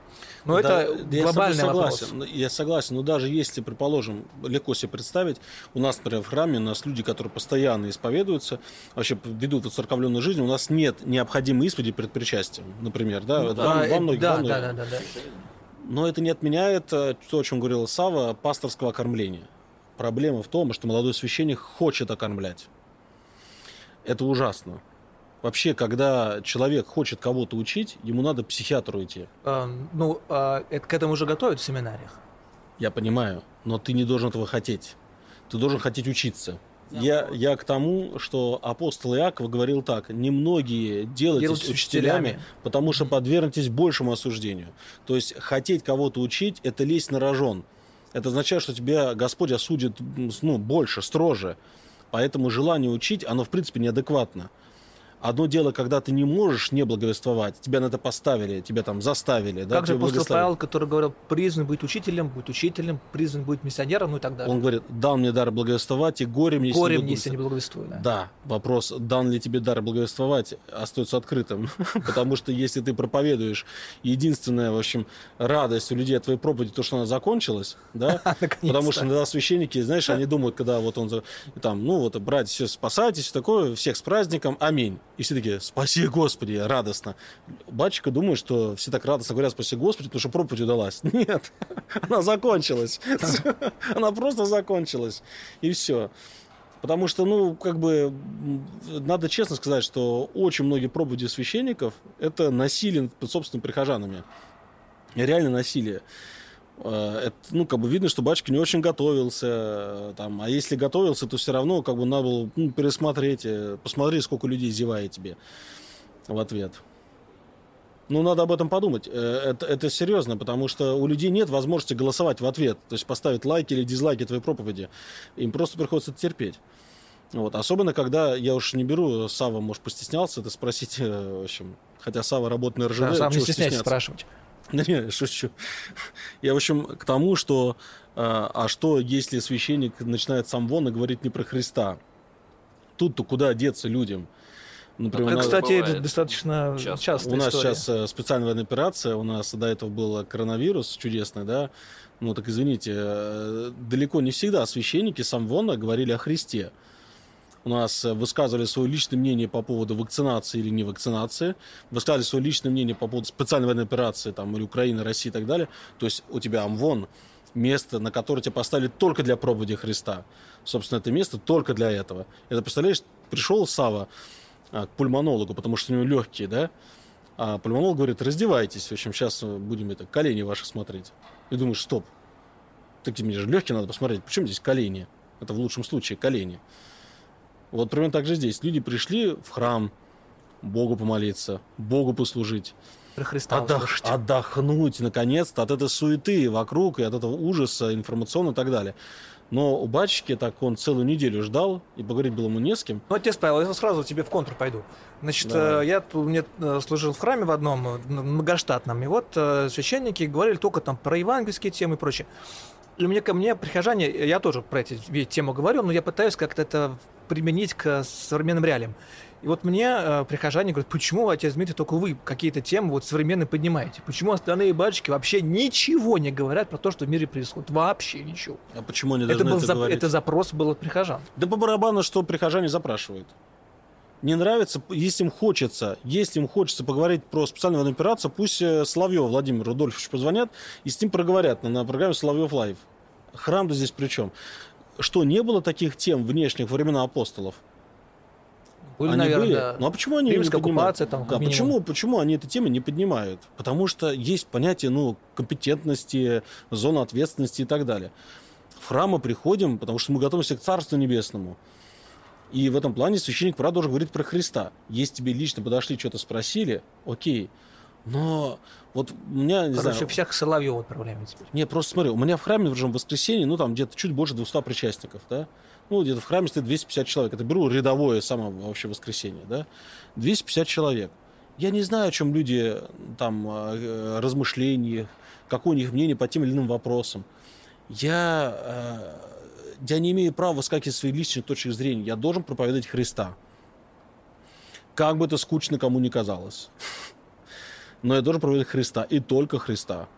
Но Да, это я глобальный вопрос. согласен. Ну, Я согласен, но даже если, предположим, легко себе представить, у нас, например, в храме у нас люди, которые постоянно исповедуются, вообще ведут церковленную жизнь, у нас нет необходимой исповеди перед причастием, например, да, это во- А, во э, многих- да, во многих. да, да, да, да. Но это не отменяет э, то, о чем говорил Сава, пасторского окормления. Проблема в том, что молодой священник хочет окормлять. Это ужасно. Вообще, когда человек хочет кого-то учить, ему надо к психиатру идти. А, ну, а, это к этому уже готовят в семинариях. Я понимаю, но ты не должен этого хотеть. Ты должен хотеть учиться. Я, я к тому, что апостол Иаков говорил так, немногие делайтесь Делайтесь учителями, учителями. потому что подвергнетесь большему осуждению. То есть хотеть кого-то учить – это лезть на рожон. Это означает, что тебя Господь осудит ну, больше, строже. Поэтому желание учить, оно в принципе неадекватно. Одно дело, когда ты не можешь не благовествовать, тебя на это поставили, тебя там заставили. да, как же тебя апостол. Павел, который говорил, призван быть учителем, быть учителем, призван быть миссионером, ну и так далее. Он говорит, дан мне дар благовествовать, и горе мне, если Горе не мне, если не благовествую». благовествую. Да. Да, вопрос, дан ли тебе дар благовествовать, остается открытым. *laughs* Потому что если ты проповедуешь, единственная, в общем, радость у людей от твоей проповеди, то, что она закончилась, да. *laughs* Потому что иногда священники, знаешь, они думают, когда вот он там, ну вот, братья, все спасайтесь, такое, всех с праздником, аминь. И все такие, спаси Господи, радостно. Батюшка думает, что все так радостно говорят, спаси Господи, потому что проповедь удалась. *laughs* Нет, она закончилась. *laughs* Она просто закончилась. И все. Потому что, ну, как бы, надо честно сказать, что очень многие проповеди священников – это насилие над собственными прихожанами. Реально насилие это, ну, как бы видно, что батюшка не очень готовился, э, там, а если готовился, то все равно, как бы, надо было ну, пересмотреть, э, посмотри, сколько людей зевает тебе в ответ. Ну, надо об этом подумать. Это, это серьезно, потому что у людей нет возможности голосовать в ответ, то есть поставить лайки или дизлайки твоей проповеди. Им просто приходится это терпеть. Вот. Особенно, когда я уж не беру, Сава, может, постеснялся это спросить, в общем, хотя Сава работает на РЖД. Да, сам не стесняйся спрашивать. *laughs* Да не, шучу. Я, в общем, к тому, что а, а что, если священник начинает сам вон и говорит не про Христа? Тут-то куда деться людям? Например, это, кстати, бывает. достаточно часто. часто У нас история. сейчас э, специальная военная операция, у нас до этого был коронавирус чудесный, да. Ну так извините, э, далеко не всегда священники сам вон говорили о Христе у нас э, высказывали свое личное мнение по поводу вакцинации или не вакцинации, высказывали свое личное мнение по поводу специальной военной операции, там, или Украины, России и так далее. То есть у тебя Амвон, место, на которое тебя поставили только для проповеди Христа. Собственно, это место только для этого. Это, представляешь, пришел Сава а, к пульмонологу, потому что у него легкие, да? А пульмонолог говорит, раздевайтесь, в общем, сейчас будем это, колени ваши смотреть. И думаешь, стоп, так мне же легкие надо посмотреть, почему здесь колени? Это в лучшем случае колени. Вот примерно так же здесь. Люди пришли в храм Богу помолиться, Богу послужить. Про Христа Отдох, отдохнуть, наконец-то, от этой суеты вокруг и от этого ужаса информационного и так далее. Но у батюшки так он целую неделю ждал, и поговорить было ему не с кем. Ну, отец Павел, я сразу тебе в контур пойду. Значит, да. Э, я мне э, служил в храме в одном, э, многоштатном, и вот священники говорили только там про евангельские темы и прочее. И мне, ко мне прихожане, я тоже про эти тему говорю, но я пытаюсь как-то это применить к современным реалиям. И вот мне э, прихожане говорят, почему, отец Дмитрий, только вы какие-то темы вот современные поднимаете? Почему остальные батюшки вообще ничего не говорят про то, что в мире происходит? Вообще ничего. А почему они должны это, был это за, говорить? Это запрос был от прихожан. Да по барабану, что прихожане запрашивают. Не нравится, если им хочется, если им хочется поговорить про специальную военную операцию, пусть э, Соловьев Владимир Рудольфович позвонят и с ним проговорят на, на программе Соловьев Лайв. Храм-то здесь при чем? Что, не было таких тем внешних времена апостолов? Были, они наверное, были. Ну а почему они Римская не оккупация там. Да, почему, почему они эти темы не поднимают? Потому что есть понятие, ну, компетентности, зона ответственности и так далее. В храмы приходим, потому что мы готовимся к Царству Небесному. И в этом плане священник, правда, должен говорить про Христа. Если тебе лично подошли, что-то спросили, окей. Но вот у меня, не Короче, знаю... всех Соловьев отправляем теперь. Не, просто смотри, у меня в храме, в воскресенье, ну, там где-то чуть больше 200 причастников, да? Ну, где-то в храме стоит 250 человек. Это беру рядовое самое вообще воскресенье, да? 250 человек. Я не знаю, о чем люди там э, размышления, какое у них мнение по тем или иным вопросам. Я, э, я не имею права высказывать свои личные точки зрения. Я должен проповедовать Христа. Как бы это скучно кому ни казалось но я должен проповедовать Христа, и только Христа.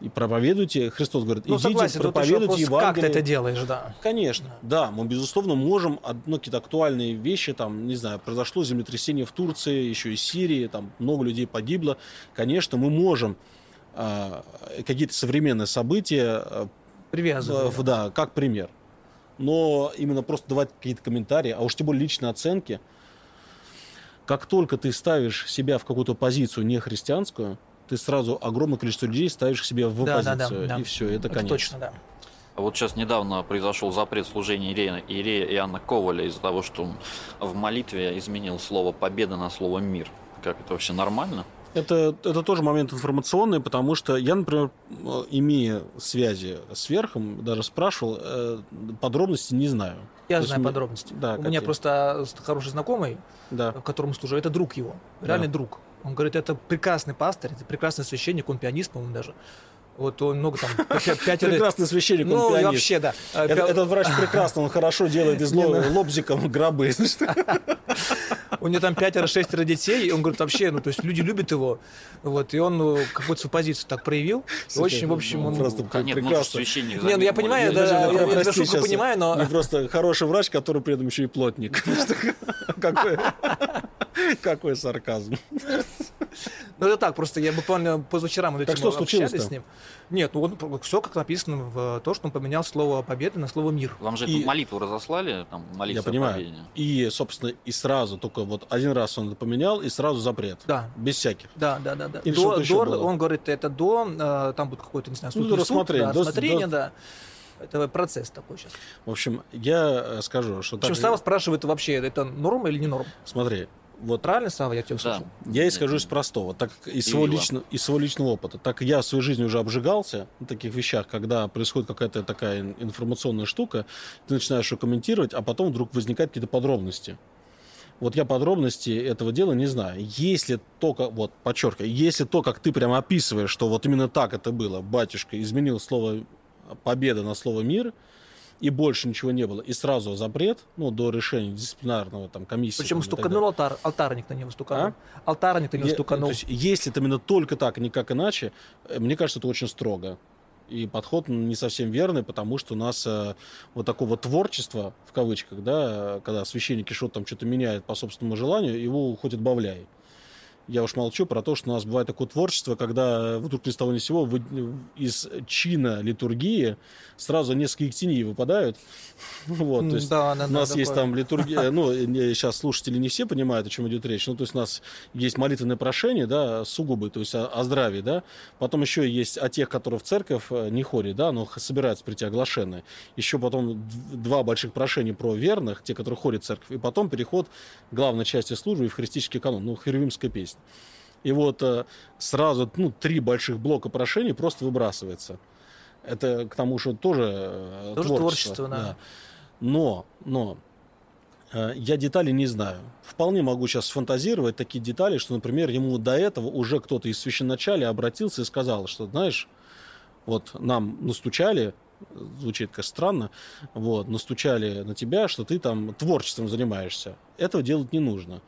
И проповедуйте, Христос говорит, ну, идите, согласен, проповедуйте Евангелие. Как ты это делаешь, да? Конечно, да. мы, безусловно, можем, ну, какие-то актуальные вещи, там, не знаю, произошло землетрясение в Турции, еще и Сирии, там много людей погибло. Конечно, мы можем э, какие-то современные события э, привязывать. Э, да, как пример. Но именно просто давать какие-то комментарии, а уж тем более личные оценки – как только ты ставишь себя в какую-то позицию не христианскую, ты сразу огромное количество людей ставишь себе в да, позицию. Да, да, да. И все, это, это конец. Точно, да. А вот сейчас недавно произошел запрет служения Иерея, Иерея Иоанна Коваля из-за того, что он в молитве изменил слово «победа» на слово «мир». Как это вообще нормально? Это, это тоже момент информационный, потому что я, например, имея связи с Верхом, даже спрашивал, э, подробности не знаю. Я То знаю есть, подробности. Да, У какие? меня просто хороший знакомый, да. которому служу, это друг его, реальный да. друг. Он говорит, это прекрасный пастор, это прекрасный священник, он пианист, по-моему, даже. Вот он много там... Пять Прекрасный священник, он Ну, вообще, да. Этот врач *laughs* прекрасно, он хорошо делает из ну. лобзиком гробы. У него там пятеро-шестеро детей, и он говорит, вообще, ну, то есть люди любят его. Вот, и он ну, какую-то свою позицию так проявил. Очень, в общем, он... Просто прекрасно. Не, ну я понимаю, да, я шутку понимаю, но... Не просто хороший врач, который при этом еще и плотник. *laughs* Какой сарказм. Ну это так, просто я буквально позавчера мы Так этим что общались с ним. Нет, ну он все как написано в то, что он поменял слово победа на слово мир. Вам же И- эту молитву разослали, там, молитва Я о понимаю. победе. И, собственно, и сразу, только вот один раз он это поменял, и сразу запрет. Да. Без всяких. Да, да, да, да. Или До, до- было? он говорит, это до, э, там будет какой-то, не знаю, Ну, суд, до не суд, рассмотрения, да, до- рассмотрение, до- да. Это процесс такой сейчас. В общем, я э, скажу, что Причем так... Сава спрашивает вообще, это норма или не норм? Смотри, вот Правильно, Сава, я тебя Да. услышал? Я исхожу из простого. Так как из своего, лично, из своего личного опыта. Так как я в своей жизни уже обжигался на таких вещах, когда происходит какая-то такая ин- информационная штука, ты начинаешь ее комментировать, а потом вдруг возникают какие-то подробности. Вот я подробности этого дела не знаю. Если только, вот, подчеркиваю, если то, как ты прямо описываешь, что вот именно так это было, батюшка изменил слово победа на слово мир, и больше ничего не было, и сразу запрет, ну, до решения дисциплинарного там комиссии. Причем стуканул алтар, алтарник на него стуканул. А? Алтарник на него Я- стуканул. то есть, если это именно только так, никак иначе, э, мне кажется, это очень строго. И подход не совсем верный, потому что у нас э, вот такого творчества, в кавычках, да, э, когда священники что-то там что-то меняют по собственному желанию, его хоть отбавляй. Я уж молчу про то, что у нас бывает такое творчество, когда вдруг ни с того ни с сего вы- из чина литургии сразу несколько теней выпадают. *laughs* Вот, то есть да, у нас есть там литургия, ну, не- сейчас слушатели не все понимают, о чем идет речь. Ну, то есть у нас есть молитвенное прошение, да, сугубы, то есть о, о здравии, да. Потом еще есть о тех, которые в церковь э, не ходят, да, но собираются прийти оглашенные. Еще потом два больших прошения про верных, те, которые ходят в церковь. И потом переход к главной части службы, евхаристический канон, ну, херувимская песня. И вот э, сразу, ну, три больших блока прошений просто выбрасывается. Это к тому, что тоже, э, Тоже творчество, да. Но, но э, я деталей не знаю. Вполне могу сейчас фантазировать такие детали, что, например, ему до этого уже кто-то из священначалия обратился и сказал, что, знаешь, вот нам настучали, звучит как странно, вот, настучали на тебя, что ты там творчеством занимаешься. Этого делать не нужно.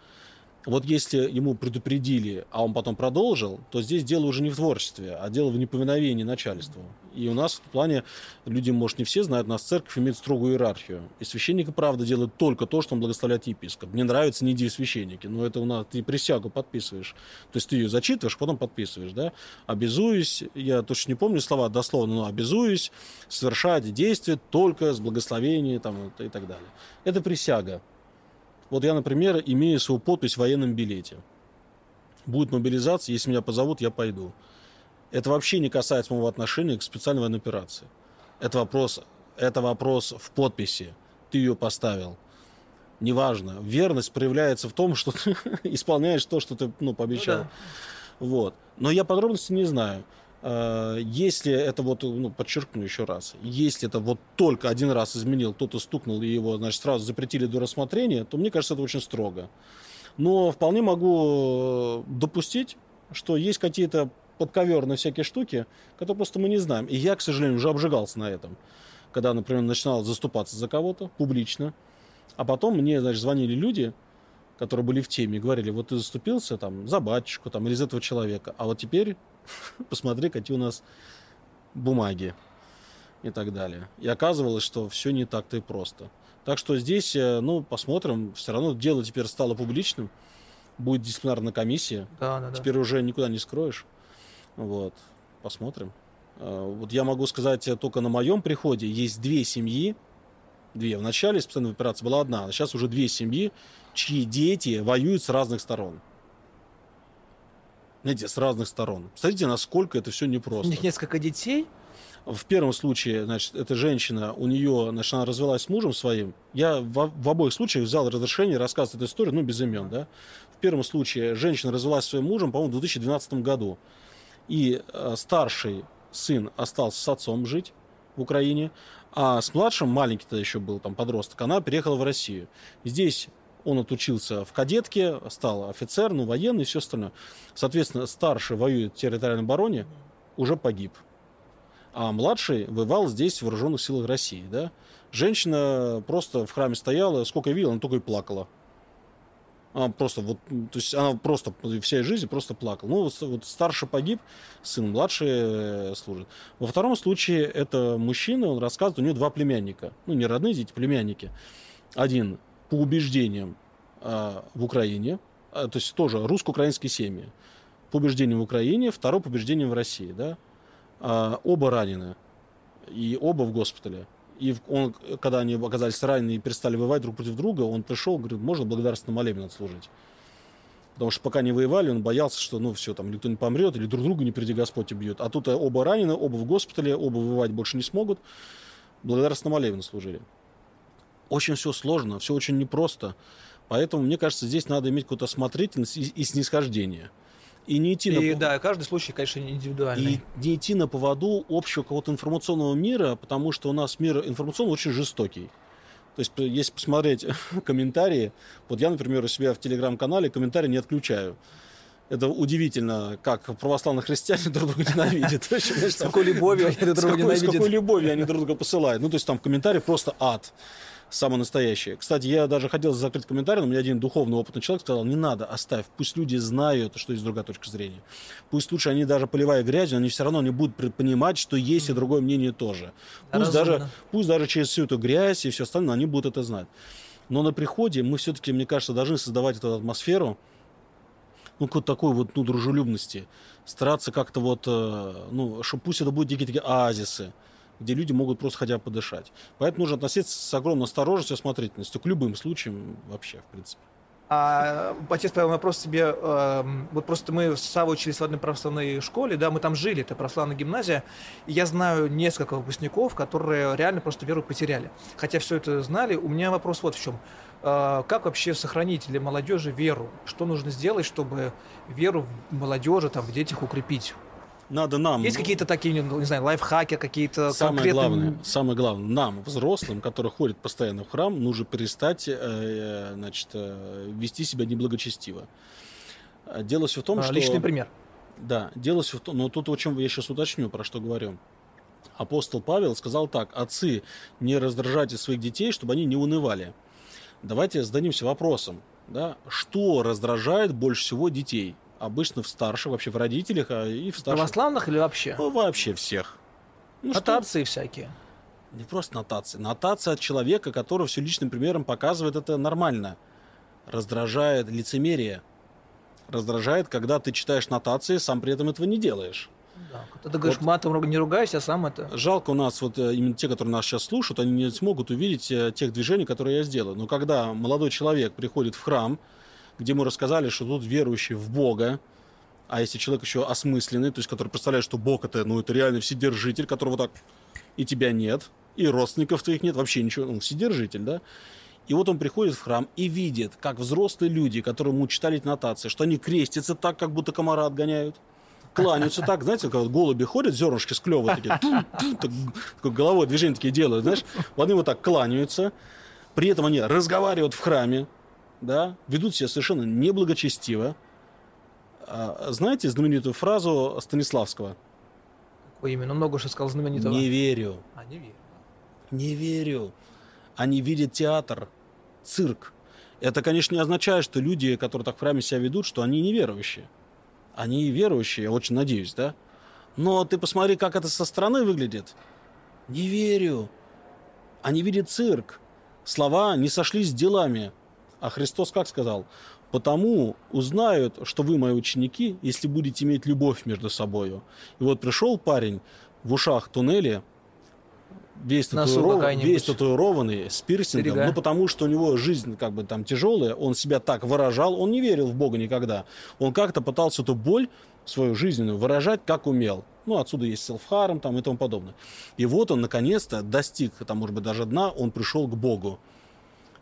Вот если ему предупредили, а он потом продолжил, то здесь дело уже не в творчестве, а дело в неповиновении начальству. И у нас в плане, люди, может, не все знают, у нас церковь имеет строгую иерархию. И священники, правда, делают только то, что он благословляет епископ. Мне нравятся не священники, но это у нас, ты присягу подписываешь. То есть ты ее зачитываешь, потом подписываешь, да? Обязуюсь, я точно не помню слова дословно, но обязуюсь совершать действия только с благословения там, и так далее. Это присяга. Вот я, например, имею свою подпись в военном билете. Будет мобилизация, если меня позовут, я пойду. Это вообще не касается моего отношения к специальной военной операции. Это вопрос, это вопрос в подписи. Ты ее поставил. Неважно. Верность проявляется в том, что ты *laughs* исполняешь то, что ты ну, пообещал. да. Вот. Но я подробности не знаю. Э, Если это вот, ну, подчеркну еще раз, если это вот только один раз изменил, кто-то стукнул и его, значит, сразу запретили до рассмотрения, то мне кажется, это очень строго. Но вполне могу э, допустить, что есть какие-то подковерные всякие штуки, которые просто мы не знаем. И я, к сожалению, уже обжигался на этом. Когда, например, начинал заступаться за кого-то публично, а потом мне, значит, звонили люди, которые были в теме, и говорили, вот ты заступился там за батюшку там, или за этого человека, а вот теперь *laughs* посмотри, какие у нас бумаги и так далее. И оказывалось, что все не так-то и просто. Так что здесь, э, ну, посмотрим. Все равно дело теперь стало публичным. Будет дисциплинарная комиссия. Да, да, да. Теперь уже никуда не скроешь. Вот. Посмотрим. Э, Вот я могу сказать, э, только на моем приходе есть две семьи. Две. В начале специальной операции была одна, а сейчас уже две семьи, чьи дети воюют с разных сторон. Знаете, с разных сторон. Смотрите, насколько это все У непросто. них несколько детей. В первом случае, значит, эта женщина, у нее, значит, она развелась с мужем своим. Я в, в обоих случаях взял разрешение рассказывать эту историю, ну, без имен, да. В первом случае женщина развелась со своим мужем, по-моему, в 2012 году. И э, старший сын остался с отцом жить в Украине, а с младшим, маленький тогда еще был, там, подросток, она переехала в Россию. Здесь он отучился в кадетке, стал офицер, ну, военный и все остальное. Соответственно, старший воюет в территориальной обороне, уже погиб а младший воевал здесь в вооруженных силах России, да. Женщина просто в храме стояла, сколько я видел, она только и плакала. Она просто вот, то есть она просто всей жизни просто плакала. Ну, вот, вот старший погиб, сын младший э, служит. Во втором случае это мужчина, он рассказывает, у него два племянника. Ну, не родные дети, племянники. Один по убеждениям а, в Украине, а, то есть тоже русско-украинские семьи. по убеждениям в Украине, второй по убеждениям в России, да. А, оба ранены, и оба в госпитале. И он, когда они оказались ранены и перестали воевать друг против друга, он пришел, говорит, можно благодарственный молебен отслужить. Потому что пока не воевали, он боялся, что, ну, все, там, никто не помрет, или друг друга не приди Господь убьет. А тут оба ранены, оба в госпитале, оба воевать больше не смогут. Благодарственный молебен служили. Очень все сложно, все очень непросто. Поэтому, мне кажется, здесь надо иметь какую-то осмотрительность и, и снисхождение. И не идти и, на... да, каждый случай, конечно, индивидуальный. И не идти на поводу общего какого-то информационного мира, потому что у нас мир информационный очень жестокий. То есть, если посмотреть *laughs* комментарии, вот я, например, у себя в телеграм-канале комментарии не отключаю. Это удивительно, как православные христиане *laughs* друг друга ненавидят. *laughs* С какой любовью они друг друга ненавидят. С какой любовью они друг друга посылают. Ну, то есть там комментарии просто ад самое настоящее. Кстати, я даже хотел закрыть комментарий, но мне один духовный опытный человек сказал, не надо, оставь, пусть люди знают, что есть другая точка зрения. Пусть лучше они даже поливая грязью, они все равно не будут понимать, что есть и другое мнение тоже. Пусть даже, пусть даже через всю эту грязь и все остальное, они будут это знать. Но на приходе мы все-таки, мне кажется, должны создавать эту атмосферу, ну, какой-то такой вот, ну, дружелюбности. Стараться как-то вот, э, ну, что пусть это будут какие-то оазисы где люди могут просто хотя бы подышать. Поэтому нужно относиться с огромной осторожностью осмотрительностью к любым случаям вообще, в принципе. А, отец Павел, вопрос тебе. Э, вот просто мы с Савой учились в одной православной школе, да, мы там жили, это православная гимназия, и я знаю несколько выпускников, которые реально просто веру потеряли. Хотя все это знали, у меня вопрос вот в чем. Э, как вообще сохранить для молодежи веру? Что нужно сделать, чтобы веру в молодежи, там, в детях укрепить? Надо нам... Есть какие-то такие, ну, не знаю, лайфхаки, какие-то самое конкретные... Главное, самое главное, нам, взрослым, которые ходят постоянно в храм, нужно перестать э, значит, э, вести себя неблагочестиво. А дело все в том, а, что... Личный пример. Да, дело все в том... Но тут о чем я сейчас уточню, про что говорю. Апостол Павел сказал так, отцы, не раздражайте своих детей, чтобы они не унывали. Давайте зададимся вопросом, да, что раздражает больше всего детей? Обычно в старших, вообще в родителях, а и в старших. Православных или вообще? Ну, вообще всех. Ну, Нотации что? всякие. Не просто нотации. Нотация от человека, который все личным примером показывает, это нормально. Раздражает лицемерие. Раздражает, когда ты читаешь нотации, сам при этом этого не делаешь. Да, ты говоришь, вот, матом не ругайся, а сам это... Жалко у нас, вот э, именно те, которые нас сейчас слушают, они не смогут увидеть э, тех движений, которые я сделаю. Но когда молодой человек приходит в храм, где мы рассказали, что тут верующие в Бога, а если человек еще осмысленный, то есть который представляет, что Бог это, ну, это реально вседержитель, которого так и тебя нет, и родственников твоих нет, вообще ничего, он вседержитель, да? И вот он приходит в храм и видит, как взрослые люди, которые ему читали нотации, что они крестятся так, как будто комара отгоняют, кланяются так, знаете, как голуби ходят, зернышки склевывают, такие, так, так, головой движения такие делают, знаешь, вот они вот так кланяются, при этом они разговаривают в храме, да, ведут себя совершенно неблагочестиво. А, знаете знаменитую фразу Станиславского? Какое имя? Ну, много что сказал знаменитого. Не верю. А, не верю. Не верю. Они видят театр, цирк. Это, конечно, не означает, что люди, которые так храме себя ведут, что они неверующие. Они верующие, я очень надеюсь, да? Но ты посмотри, как это со стороны выглядит. Не верю. Они видят цирк. Слова не сошлись с делами. А Христос как сказал? Потому узнают, что вы мои ученики, если будете иметь любовь между собой. И вот пришел парень в ушах туннеля, весь, татуиров... весь татуированный, с пирсингом, Берега. ну потому что у него жизнь как бы там тяжелая, он себя так выражал, он не верил в Бога никогда. Он как-то пытался эту боль свою жизненную выражать, как умел. Ну, отсюда есть селфхарм там и тому подобное. И вот он наконец-то достиг, там, может быть, даже дна, он пришел к Богу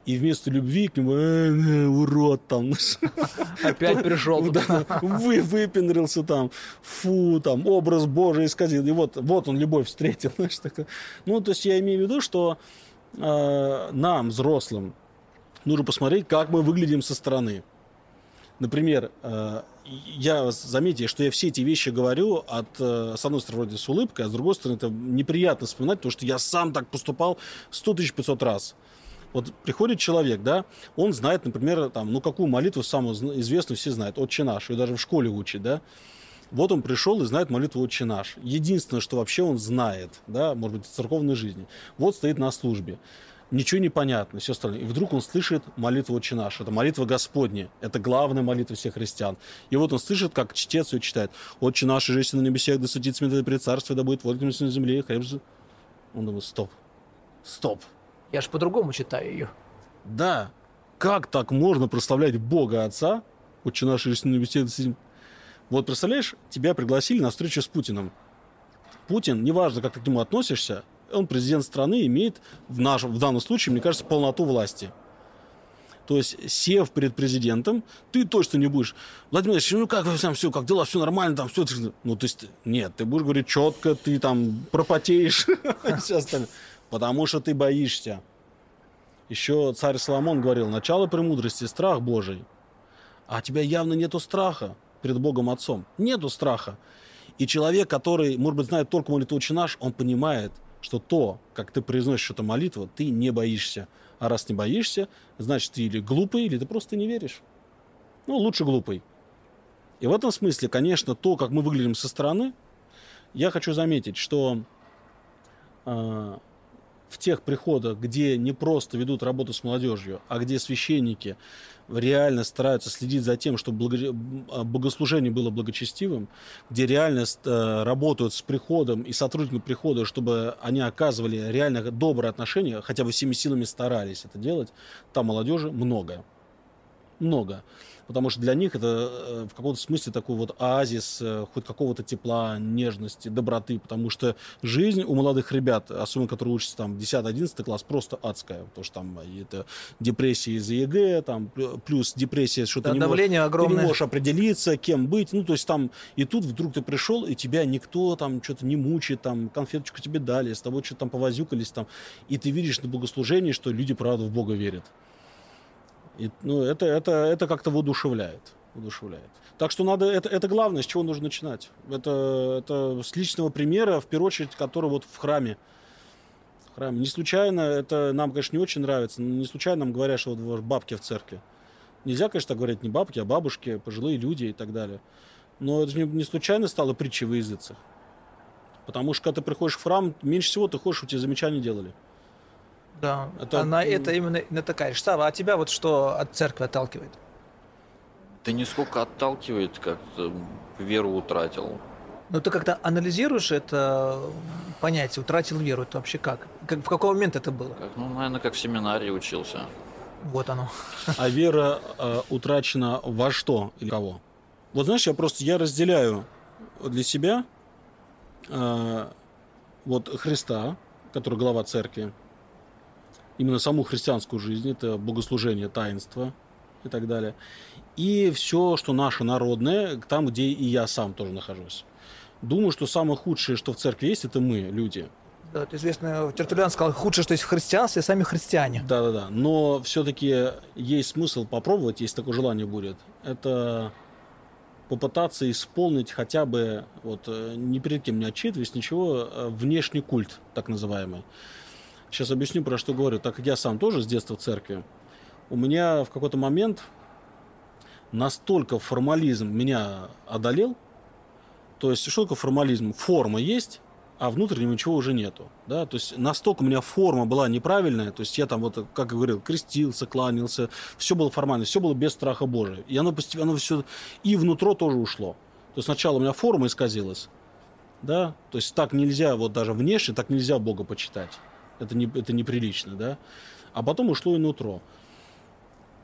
и вместо любви к нему э, э, урод там. *laughs* Опять пришел. Да, вы, выпендрился там. Фу, там, образ Божий исказил. И вот, вот он любовь встретил. *laughs* Знаешь, такое. Ну, то есть я имею в виду, что э, нам, взрослым, нужно посмотреть, как мы выглядим со стороны. Например, э, я заметьте, что я все эти вещи говорю от, э, с одной стороны, вроде с улыбкой, а с другой стороны, это неприятно вспоминать, потому что я сам так поступал 100 500 раз. Вот приходит человек, да, он знает, например, там, ну, какую молитву самую известную все знают, «Отче наш», ее даже в школе учат, да. Вот он пришел и знает молитву «Отче наш». Единственное, что вообще он знает, да, может быть, в церковной жизни. Вот стоит на службе. ничего не понятно, все остальное. И вдруг он слышит молитву «Отче наш». Это молитва Господня. Это главная молитва всех христиан. И вот он слышит, как чтец ее читает. «Отче наш, же на небесах, да светится имя пред царствие, да будет воля на земле, же». Он думает, стоп, стоп. Я же по-другому читаю ее. Да, как так можно прославлять Бога Отца, «Отче наш, на небесах, да Вот представляешь, тебя пригласили на встречу с Путиным. Путин, неважно, как ты к нему относишься, он президент страны, имеет в, наш, в данном случае, мне кажется, полноту власти. То есть, сев перед президентом, ты точно не будешь. Владимир Ильич, ну как вы там все, как дела, все нормально, там все. Ну, то есть, нет, ты будешь говорить четко, ты там пропотеешь *laughs* и все остальное. Потому что ты боишься. Еще царь Соломон говорил, начало премудрости – страх Божий. А у тебя явно нету страха перед Богом Отцом. Нету страха. И человек, который, может быть, знает только молитву «Отче наш», он понимает, что то, как ты произносишь эту молитву, ты не боишься. А раз не боишься, значит, ты или глупый, или ты просто не веришь. Ну, лучше глупый. И в этом смысле, конечно, то, как мы выглядим со стороны, я хочу заметить, что э, в тех приходах, где не просто ведут работу с молодежью, а где священники реально стараются следить за тем, чтобы а, богослужение было благочестивым, где реально э, работают с приходом и сотрудниками прихода, чтобы они оказывали реально добрые отношения, хотя бы всеми силами старались это делать, там молодежи много. Много. Потому что для них это э, в каком-то смысле такой вот оазис э, хоть какого-то тепла, нежности, доброты, потому что жизнь у молодых ребят, особенно которые учатся там 10-11 класс, просто адская, потому что там это депрессия из-за ЕГЭ, там плюс депрессия, что да, ты, не можешь, огромное. ты не можешь определиться, кем быть, ну то есть там и тут вдруг ты пришел, и тебя никто там что-то не мучает, там конфеточку тебе дали, с тобой что-то там повозюкались там, и ты видишь на богослужении, что люди правда в Бога верят. И, ну, это, это, это как-то воодушевляет. воодушевляет. Так что надо, это, это главное, с чего нужно начинать. Это, это с личного примера, в первую очередь, который вот в храме. Храме. Не случайно, это нам, конечно, не очень нравится, но не случайно нам говорят, что вот бабки в церкви. Нельзя, конечно, так говорить не бабки, а бабушки, пожилые люди и так далее. Но это же не, случайно стало притчей в языцах. Потому что когда ты приходишь в храм, меньше всего ты хочешь, чтобы тебе замечания делали. Да, это... она это именно, именно такая. Штава, а тебя вот что от церкви отталкивает? Да не сколько отталкивает, как веру утратил. Ну ты как-то анализируешь это понятие, утратил веру, это вообще как? как в какой момент это было? Как, ну, наверное, как в семинарии учился. Вот оно. *laughs* А вера э, утрачена во что или кого? Вот знаешь, я просто я разделяю для себя э, вот Христа, который глава церкви, именно саму христианскую жизнь, это богослужение, таинство и так далее. И все, что наше народное, там, где и я сам тоже нахожусь. Думаю, что самое худшее, что в церкви есть, это мы, люди. Да, это известно, Тертулиан сказал, худшее, что есть в христианстве, сами христиане. Да-да-да, но все-таки есть смысл попробовать, если такое желание будет. Это попытаться исполнить хотя бы, вот, э, ни перед кем не отчитываясь, ничего, э, внешний культ, так называемый. Сейчас объясню, про что говорю. Так как я сам тоже с детства в церкви, у меня в какой-то момент настолько формализм меня одолел. То есть, что такое формализм? Форма есть, а внутреннего ничего уже нету. Да? То есть настолько у меня форма была неправильная, то есть я там вот, как я говорил, крестился, кланялся, все было формально, все было без страха Божия. И оно постепенно все и внутрь тоже ушло. То есть сначала у меня форма исказилась, да, то есть так нельзя, вот даже внешне так нельзя Бога почитать это, не, это неприлично, да. А потом ушло и нутро.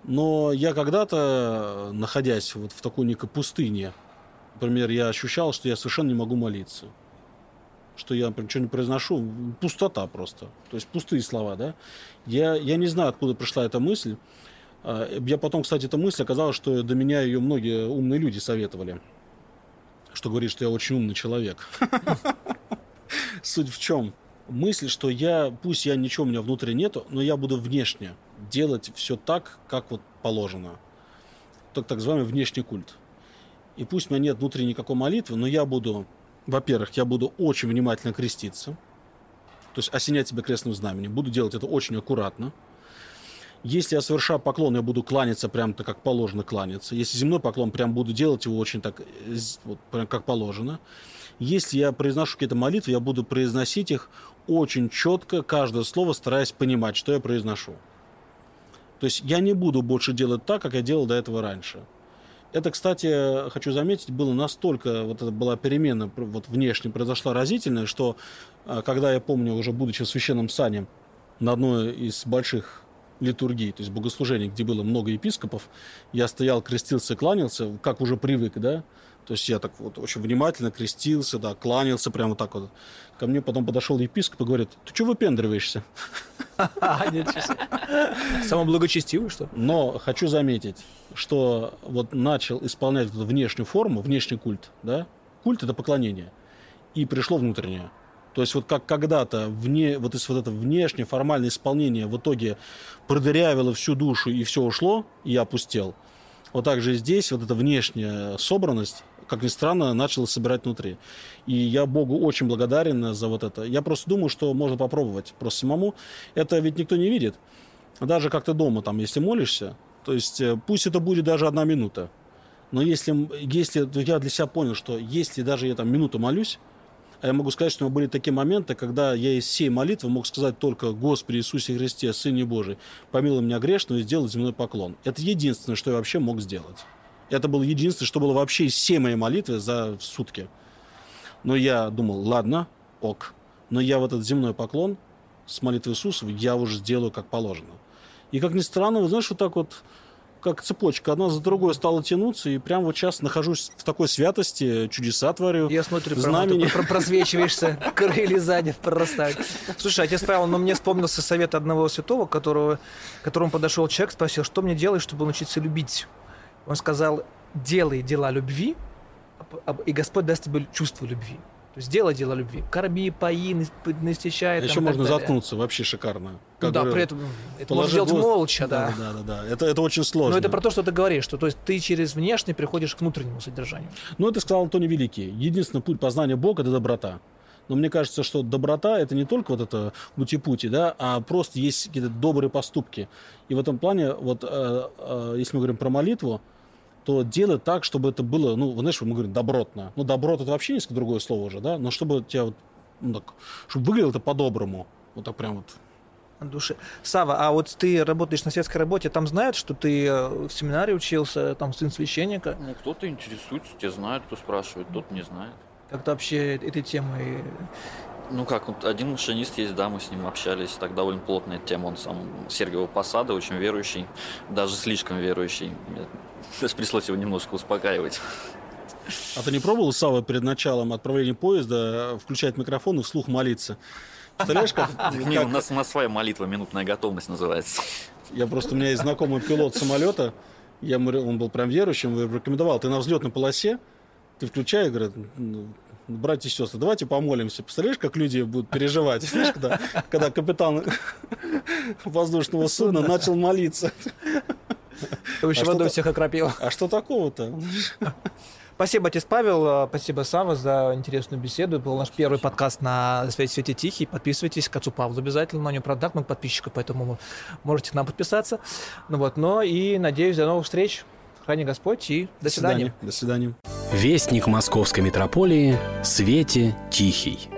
Но я когда-то, находясь вот в такой некой пустыне, например, я ощущал, что я совершенно не могу молиться. Что я ничего не произношу, пустота просто. То есть пустые слова, да. Я, я не знаю, откуда пришла эта мысль. А, я потом, кстати, эта мысль оказалась, что до меня ее многие умные люди советовали. Что говорит, что я очень умный человек. *laughs* Суть в чем? Мысль, что я, пусть я ничего у меня внутри нету, но я буду внешне делать все так, как вот положено. Так, так называемый внешний культ. И пусть у меня нет внутри никакой молитвы, но я буду, во-первых, я буду очень внимательно креститься, то есть осенять себя крестным знаменем, буду делать это очень аккуратно. Если я совершаю поклон, я буду кланяться прям так, как положено кланяться. Если земной поклон, прям буду делать его очень так, вот, прям как положено. Если я произношу какие-то молитвы, я буду произносить их очень четко каждое слово стараюсь понимать, что я произношу. То есть я не буду больше делать так, как я делал до этого раньше. Это, кстати, хочу заметить, было настолько, вот это была перемена вот внешне произошла разительная, что а, когда я помню, уже будучи в священном сане на одной из больших литургий, то есть богослужений, где было много епископов, я стоял, крестился, кланялся, как уже привык, да, то есть я так вот очень внимательно крестился, да, кланялся прямо так вот. Ко мне потом подошел епископ и говорит, ты *laughs* что выпендриваешься? Самый благочестивый, что Но хочу заметить, что вот начал исполнять эту внешнюю форму, внешний культ, да? Культ – это поклонение. И пришло внутреннее. То есть вот как когда-то вне, вот вот это внешнее формальное исполнение в итоге продырявило всю душу и все ушло, и я опустел. Вот так же и здесь вот эта внешняя собранность как ни странно, начал собирать внутри. И я Богу очень благодарен за вот это. Я просто думаю, что можно попробовать просто самому. Это ведь никто не видит. Даже как ты дома, там, если молишься, то есть э, пусть это будет даже одна минута. Но если, если я для себя понял, что если даже я там минуту молюсь, а я могу сказать, что у меня были такие моменты, когда я из всей молитвы мог сказать только «Господи Иисусе Христе, Сыне Божий, помилуй меня грешного и сделать земной поклон». Это единственное, что я вообще мог сделать. Это было единственное, что было вообще из всей моей молитвы за сутки. Но я думал, ладно, ок. Но я в этот земной поклон с молитвой Иисуса я уже сделаю как положено. И как ни странно, вы знаешь, вот так вот, как цепочка, одна за другой стала тянуться, и прям вот сейчас нахожусь в такой святости, чудеса творю. Я смотрю, знамени. Прямо, просвечиваешься, *laughs* крылья сзади прорастают. Слушай, отец Павел, но мне вспомнился совет одного святого, которого, к которому подошел человек, спросил, что мне делать, чтобы научиться любить он сказал, делай дела любви, и Господь даст тебе чувство любви. То есть делай дела любви. Корми, пои, насыщай. А еще можно далее. заткнуться, вообще шикарно. Как да, говорю, при этом это можно делать голос. молча, да. Да, да, да. Это, это очень сложно. Но это про то, что ты говоришь, что то есть ты через внешний приходишь к внутреннему содержанию. Ну, это сказал Антоний Великий. Единственный путь познания Бога – это доброта. Но мне кажется, что доброта – это не только вот это мути-пути, да, а просто есть какие-то добрые поступки. И в этом плане, вот, э, э, если мы говорим про молитву, то делать так, чтобы это было, ну, знаешь, мы говорим добротно. Ну, доброт это вообще несколько другое слово уже, да, но чтобы тебя вот, ну, так, чтобы выглядело это по-доброму. Вот так прям вот от души. Сава, а вот ты работаешь на светской работе, там знают, что ты э, в семинаре учился, там сын священника? Ну, кто-то интересуется, те знают, кто спрашивает, тот не знает. Как-то вообще этой темой ну как, вот один машинист есть, да, мы с ним общались, так довольно плотная тема, он сам Сергиева Посада, очень верующий, даже слишком верующий. Даже пришлось его немножко успокаивать. А ты не пробовал, Сава, перед началом отправления поезда включать микрофон и вслух молиться? Представляешь, как... *laughs* Не, у нас, у нас своя молитва, минутная готовность называется. Я просто, у меня есть знакомый пилот самолета, я, он был прям верующим, рекомендовал, ты на взлетной полосе, ты включаешь, говорят, ну, братья и сестры, давайте помолимся. Представляешь, как люди будут переживать, знаешь, когда, когда капитан *laughs* воздушного судна начал молиться. *laughs* Еще а водой всех окропил. А что такого-то? *laughs* Спасибо, отец Павел, спасибо, Сава, за интересную беседу. Это был наш первый подкаст на Свете Свете Тихий. Подписывайтесь к отцу Павлу обязательно, на нем, правда, так много подписчиков, поэтому вы можете к нам подписаться. Ну вот, но и надеюсь, до новых встреч. Храни Господь и до, до свидания. До свидания. Вестник Московской митрополии Свете Тихий.